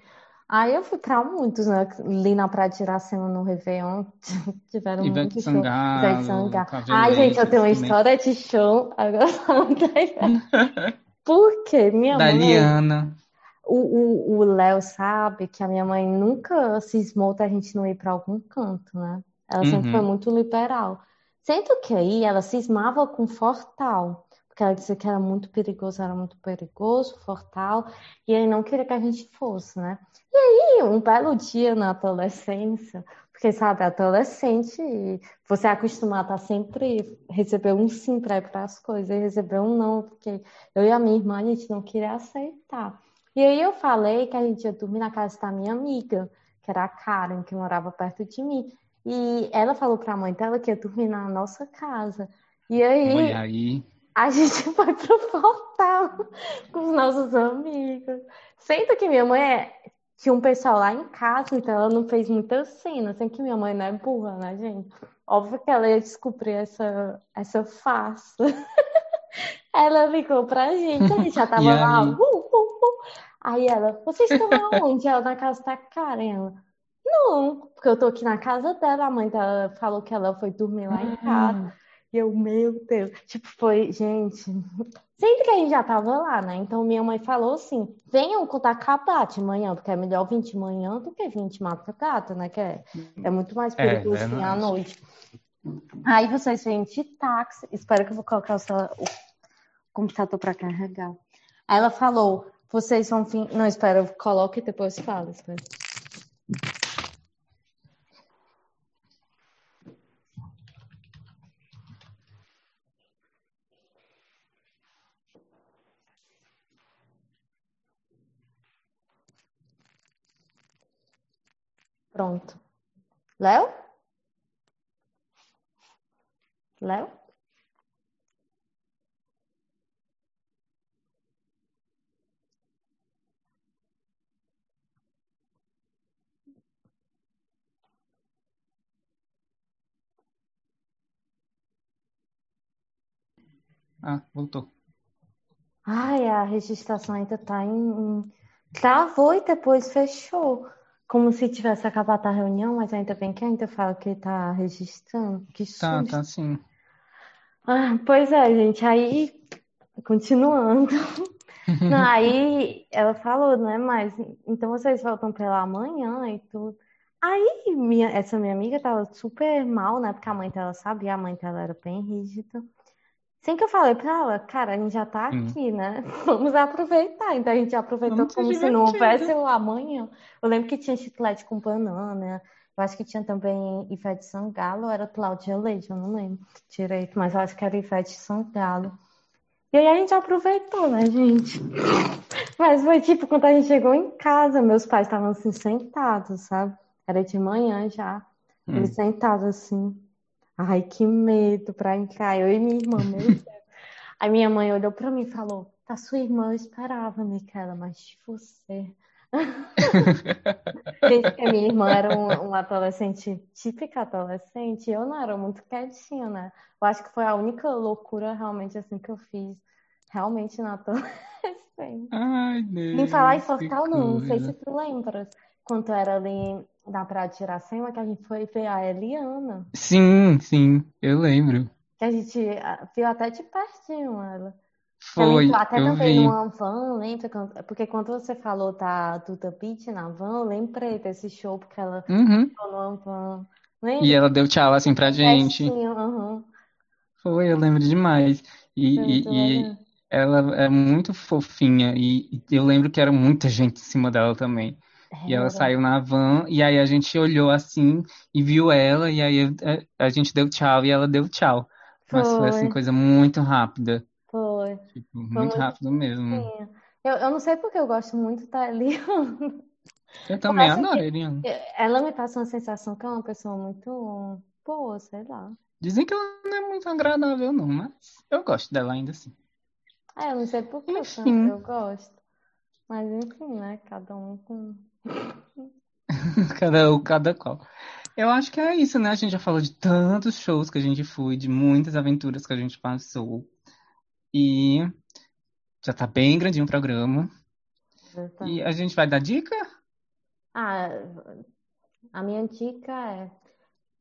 Aí eu fui pra muitos, né? Ali na Praia de Iracema, no Réveillon, tiveram Ivete muitos shows. Ivete Sangalo, Sangalo. Ai, gente, eu tenho uma também. história de show. Agora. Por quê? Minha Da mãe, Liana. o Léo sabe que a minha mãe nunca cismou da gente não ir pra algum canto, né? Ela sempre foi Uhum. muito liberal. Sendo que aí ela cismava com Fortal, porque ela dizia que era muito perigoso, era muito perigoso, Fortal, e aí não queria que a gente fosse, né? E aí, um belo dia na adolescência, porque sabe, adolescente, você é acostumado a sempre receber um sim para ir para as coisas, e receber um não, porque eu e a minha irmã a gente não queria aceitar. E aí eu falei que a gente ia dormir na casa da minha amiga, que era a Karen, que morava perto de mim. E ela falou para a mãe dela que ia dormir na nossa casa. E aí aí. a gente foi pro portal com os nossos amigos. Sendo que minha mãe é... tinha um pessoal lá em casa, então ela não fez muita cena. Sendo que minha mãe não é burra, né, gente? Óbvio que ela ia descobrir essa, essa farsa. Ela ligou pra gente, a gente já tava lá. aí? Uh, uh, uh. Aí ela, vocês estão aonde? Ela na casa da Karen. Ela, não, porque eu tô aqui na casa dela. A mãe dela falou que ela foi dormir lá em casa. E eu, meu Deus. Tipo, foi, gente. Sempre que a gente já tava lá, né? Então minha mãe falou assim: venham quando acabar de manhã, porque é melhor vir de manhã do que vir de madrugada, né? Que é, é muito mais É, perigoso vir à verdade. noite. Aí vocês vêm de táxi. Espera que eu vou colocar o, celu- o computador para carregar. Aí ela falou: vocês vão. Não, espera, eu coloco e depois falo. Espera. Pronto. Léo? Léo? Ah, voltou. Ai, a registração ainda tá em. Travou e depois fechou. Como se tivesse acabado a reunião, mas ainda bem que ainda fala que tá registrando. Que Tá, susto. tá sim. Ah, pois é, gente. Aí, continuando. Não, aí ela falou, né? Mas então vocês voltam pela manhã e tudo. Aí minha, essa minha amiga tava super mal, né? Porque a mãe dela sabia, a mãe dela era bem rígida. Sem que eu falei pra ela, cara, a gente já tá Hum. aqui, né? Vamos aproveitar. Então a gente aproveitou Vamos como se não houvesse o amanhã. Eu lembro que tinha chiclete com banana. Eu acho que tinha também Ivete Sangalo, ou era Cláudia Leite, eu não lembro direito, mas eu acho que era Ivete Sangalo. E aí a gente aproveitou, né, gente? Mas foi tipo, quando a gente chegou em casa, meus pais estavam assim sentados, sabe? Era de manhã já. Hum. Eles sentados assim. Ai, que medo pra entrar. Eu e minha irmã, meu Deus. Aí minha mãe olhou pra mim e falou: Tá sua irmã, eu esperava, Micaela, mas de você. Gente, porque minha irmã era um, um adolescente, típica adolescente, eu não era muito quietinha, né? Eu acho que foi a única loucura realmente assim que eu fiz, realmente na adolescência. Ai, Em falar em Deus, Fortal, não, não sei se tu lembras, quando era ali na Praia de Iracema, que a gente foi ver a Eliana, Sim, sim, eu lembro. que a gente ah, viu até de pertinho ela. Foi, entrou até eu também vi. numa van, lembra? Porque quando você falou da Duda Beat na van, eu lembrei desse show, porque ela Uhum. entrou numa van. E Lembra? ela deu tchau assim pra gente. Pertinho, aham. Foi, eu lembro demais. E, e, e ela é muito fofinha. E, e eu lembro que era muita gente em cima dela também. E ela saiu na van, e aí a gente olhou assim e viu ela, e aí a, a gente deu tchau e ela deu tchau. Mas foi assim, Foi, coisa muito rápida. foi. Tipo, Foi muito muito rápido mesmo. Eu, eu não sei porque eu gosto muito da Eliana. Eu também Parece adoro que Eliana. ela me passa uma sensação que é uma pessoa muito boa, sei lá. Dizem que ela não é muito agradável, não, mas eu gosto dela ainda assim. É, eu não sei por que eu, eu gosto. Mas enfim, né? Cada um com. Cada, um, cada qual. Eu acho que é isso, né? A gente já falou de tantos shows que a gente foi, de muitas aventuras que a gente passou. E já tá bem grandinho o programa. E a gente vai dar dica? Ah, a minha dica é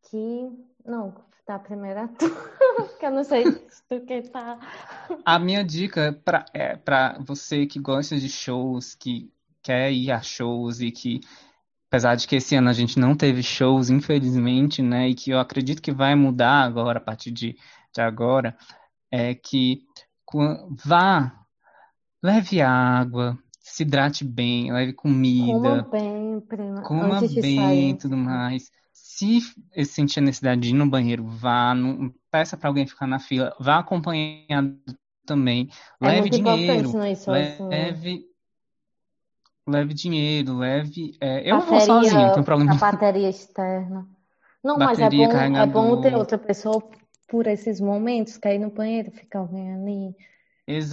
que. Não, tá a tu, que eu não sei do que tá. A minha dica pra, é para você que gosta de shows, que quer ir a shows e que, apesar de que esse ano a gente não teve shows, infelizmente, né? E que eu acredito que vai mudar agora, a partir de, de agora, é que vá, leve água, se hidrate bem, leve Coma comida, bem, prima, coma bem e tudo mais. Se sentir a necessidade de ir no banheiro, vá, não, peça para alguém ficar na fila, vá acompanhado também. É Leve muito importante dinheiro, não ir sozinho. leve, leve dinheiro, leve. é, eu vou Bateria, sozinho, não tenho problema. a bateria externa. Não, mas é Bateria, bom, é bom ter outra pessoa por esses momentos, aí no banheiro fica alguém ali.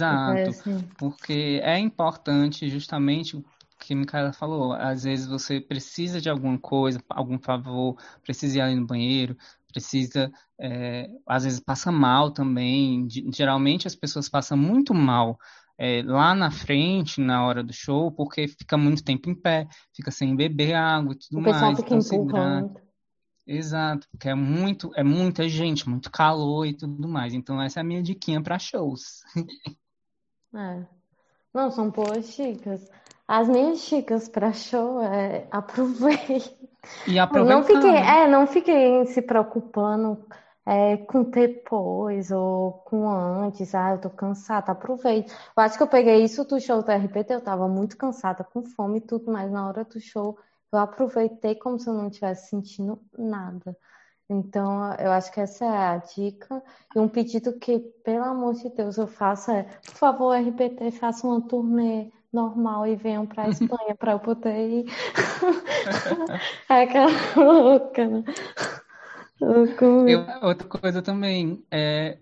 Fica Exato, assim. porque é importante justamente o que a Micaela falou. Às vezes você precisa de alguma coisa, algum favor, precisa ir ali no banheiro, precisa, é, às vezes passa mal também. Ge- Geralmente as pessoas passam muito mal é, lá na frente, na hora do show, porque fica muito tempo em pé, fica sem beber água e tudo O pessoal mais. fica Então empurrando. Exato, porque é muito, é muita gente, muito calor e tudo mais. Então essa é a minha diquinha para shows. É. Não, são boas dicas. As minhas dicas para show é aproveite. E Não aproveitar, fiquem, né? é, não fiquem se preocupando é, com depois ou com antes. Ah, eu tô cansada. Aproveite. Eu acho que eu peguei isso do show do RBT. Eu tava muito cansada, com fome e tudo, mas na hora do show eu aproveitei como se eu não estivesse sentindo nada. Então, eu acho que essa é a dica. E um pedido que, pelo amor de Deus, eu faço é, por favor, RBT, faça uma turnê normal e venham para a Espanha para eu poder ir. É aquela louca, né? Eu- outra coisa também, é,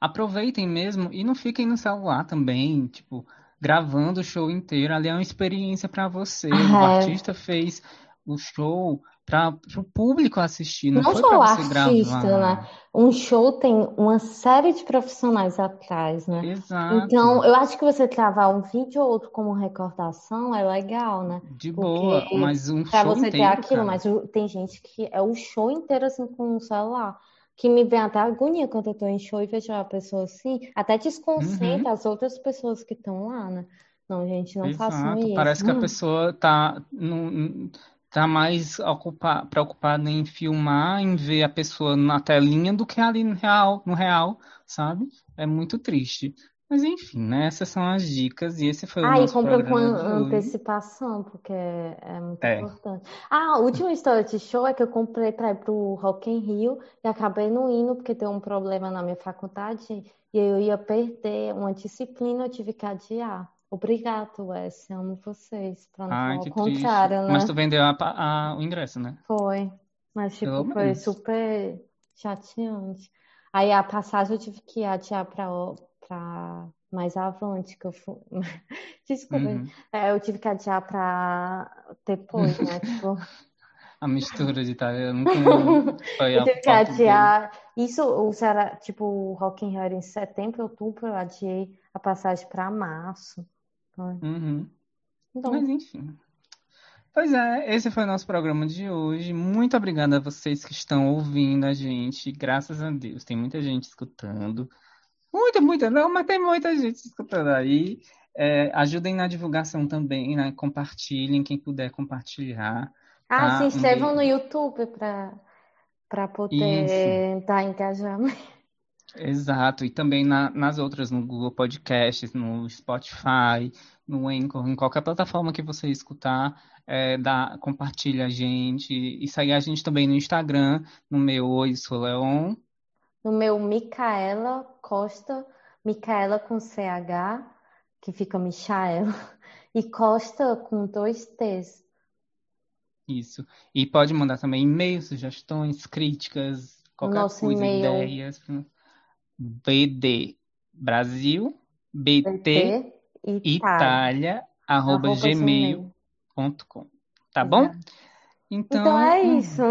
aproveitem mesmo e não fiquem no celular também, tipo, gravando o show inteiro. Ali é uma experiência para você. O É. artista fez o show para o público assistir, não, Não foi só o para você artista, gravar. né? Um show tem uma série de profissionais atrás, né? Exato. Então, eu acho que você travar um vídeo ou outro como recordação é legal, né? De boa, Porque mas um Pra show você ter inteiro, aquilo, cara. mas tem gente que é o show inteiro assim com o celular. Que me vem até agonia quando eu tô em show e vejo a pessoa assim, até desconcentra as outras pessoas que estão lá, né? Não, gente, não façam Exato, isso. parece que a Hum. pessoa tá, não, tá mais ocupa, preocupada em filmar, em ver a pessoa na telinha do que ali no real, no real, sabe? É muito triste. Mas enfim, né? Essas são as dicas e esse foi o Ah, e nosso compra com programa de an- hoje. antecipação, porque é, é muito É. importante. Ah, a última história de show é que eu comprei para ir pro Rock in Rio e acabei não indo porque deu um problema na minha faculdade e eu ia perder uma disciplina, eu tive que adiar. Obrigado, Wes, amo vocês, para não Ai, falar que o triste. contrário, né? Mas tu vendeu a a- o ingresso, né? Foi, mas tipo, Pelo foi menos. super chateante. Aí a passagem eu tive que adiar para para mais avante, que eu fui. Desculpa, Uhum. é, eu tive que adiar para depois, né? Tipo, A mistura de italiano com foi eu tive que adiar. Isso, o era tipo, o Rock in Rio era em setembro, outubro, eu adiei a passagem para março. Uhum. Então, Mas enfim. Pois é, esse foi o nosso programa de hoje. Muito obrigada a vocês que estão ouvindo a gente. Graças a Deus, tem muita gente escutando. Muita, muita, não, mas tem muita gente escutando aí. É, ajudem na divulgação também, né? Compartilhem, quem puder compartilhar. ah, tá? se Um inscrevam no beijo. YouTube para poder dar engajamento. Exato, e também na- nas outras, no Google Podcasts, no Spotify, no Anchor, em qualquer plataforma que você escutar, é, dá, compartilha a gente e segue a gente também no Instagram, no meu Oi, sou Leon. No meu Micaela Costa, Micaela com CH, que fica Michaela, e Costa com dois T's. Isso. E pode mandar também e-mails, sugestões, críticas, qualquer nosso coisa, ideias. BD Brasil, BT BT Itália, arroba arroba gmail.com. Tá bom? Exato. Então, Então é um- isso.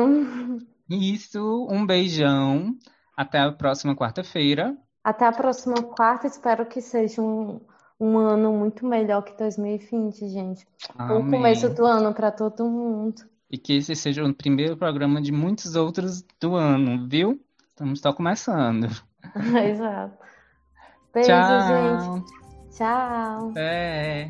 Isso, um beijão. Até a próxima quarta-feira. Até a próxima quarta. Espero que seja um, um ano muito melhor que 2020, gente. O Amém. começo do ano para todo mundo. E que esse seja o primeiro programa de muitos outros do ano, viu? Estamos só começando. Exato. Beijo, Tchau. gente. Tchau. É.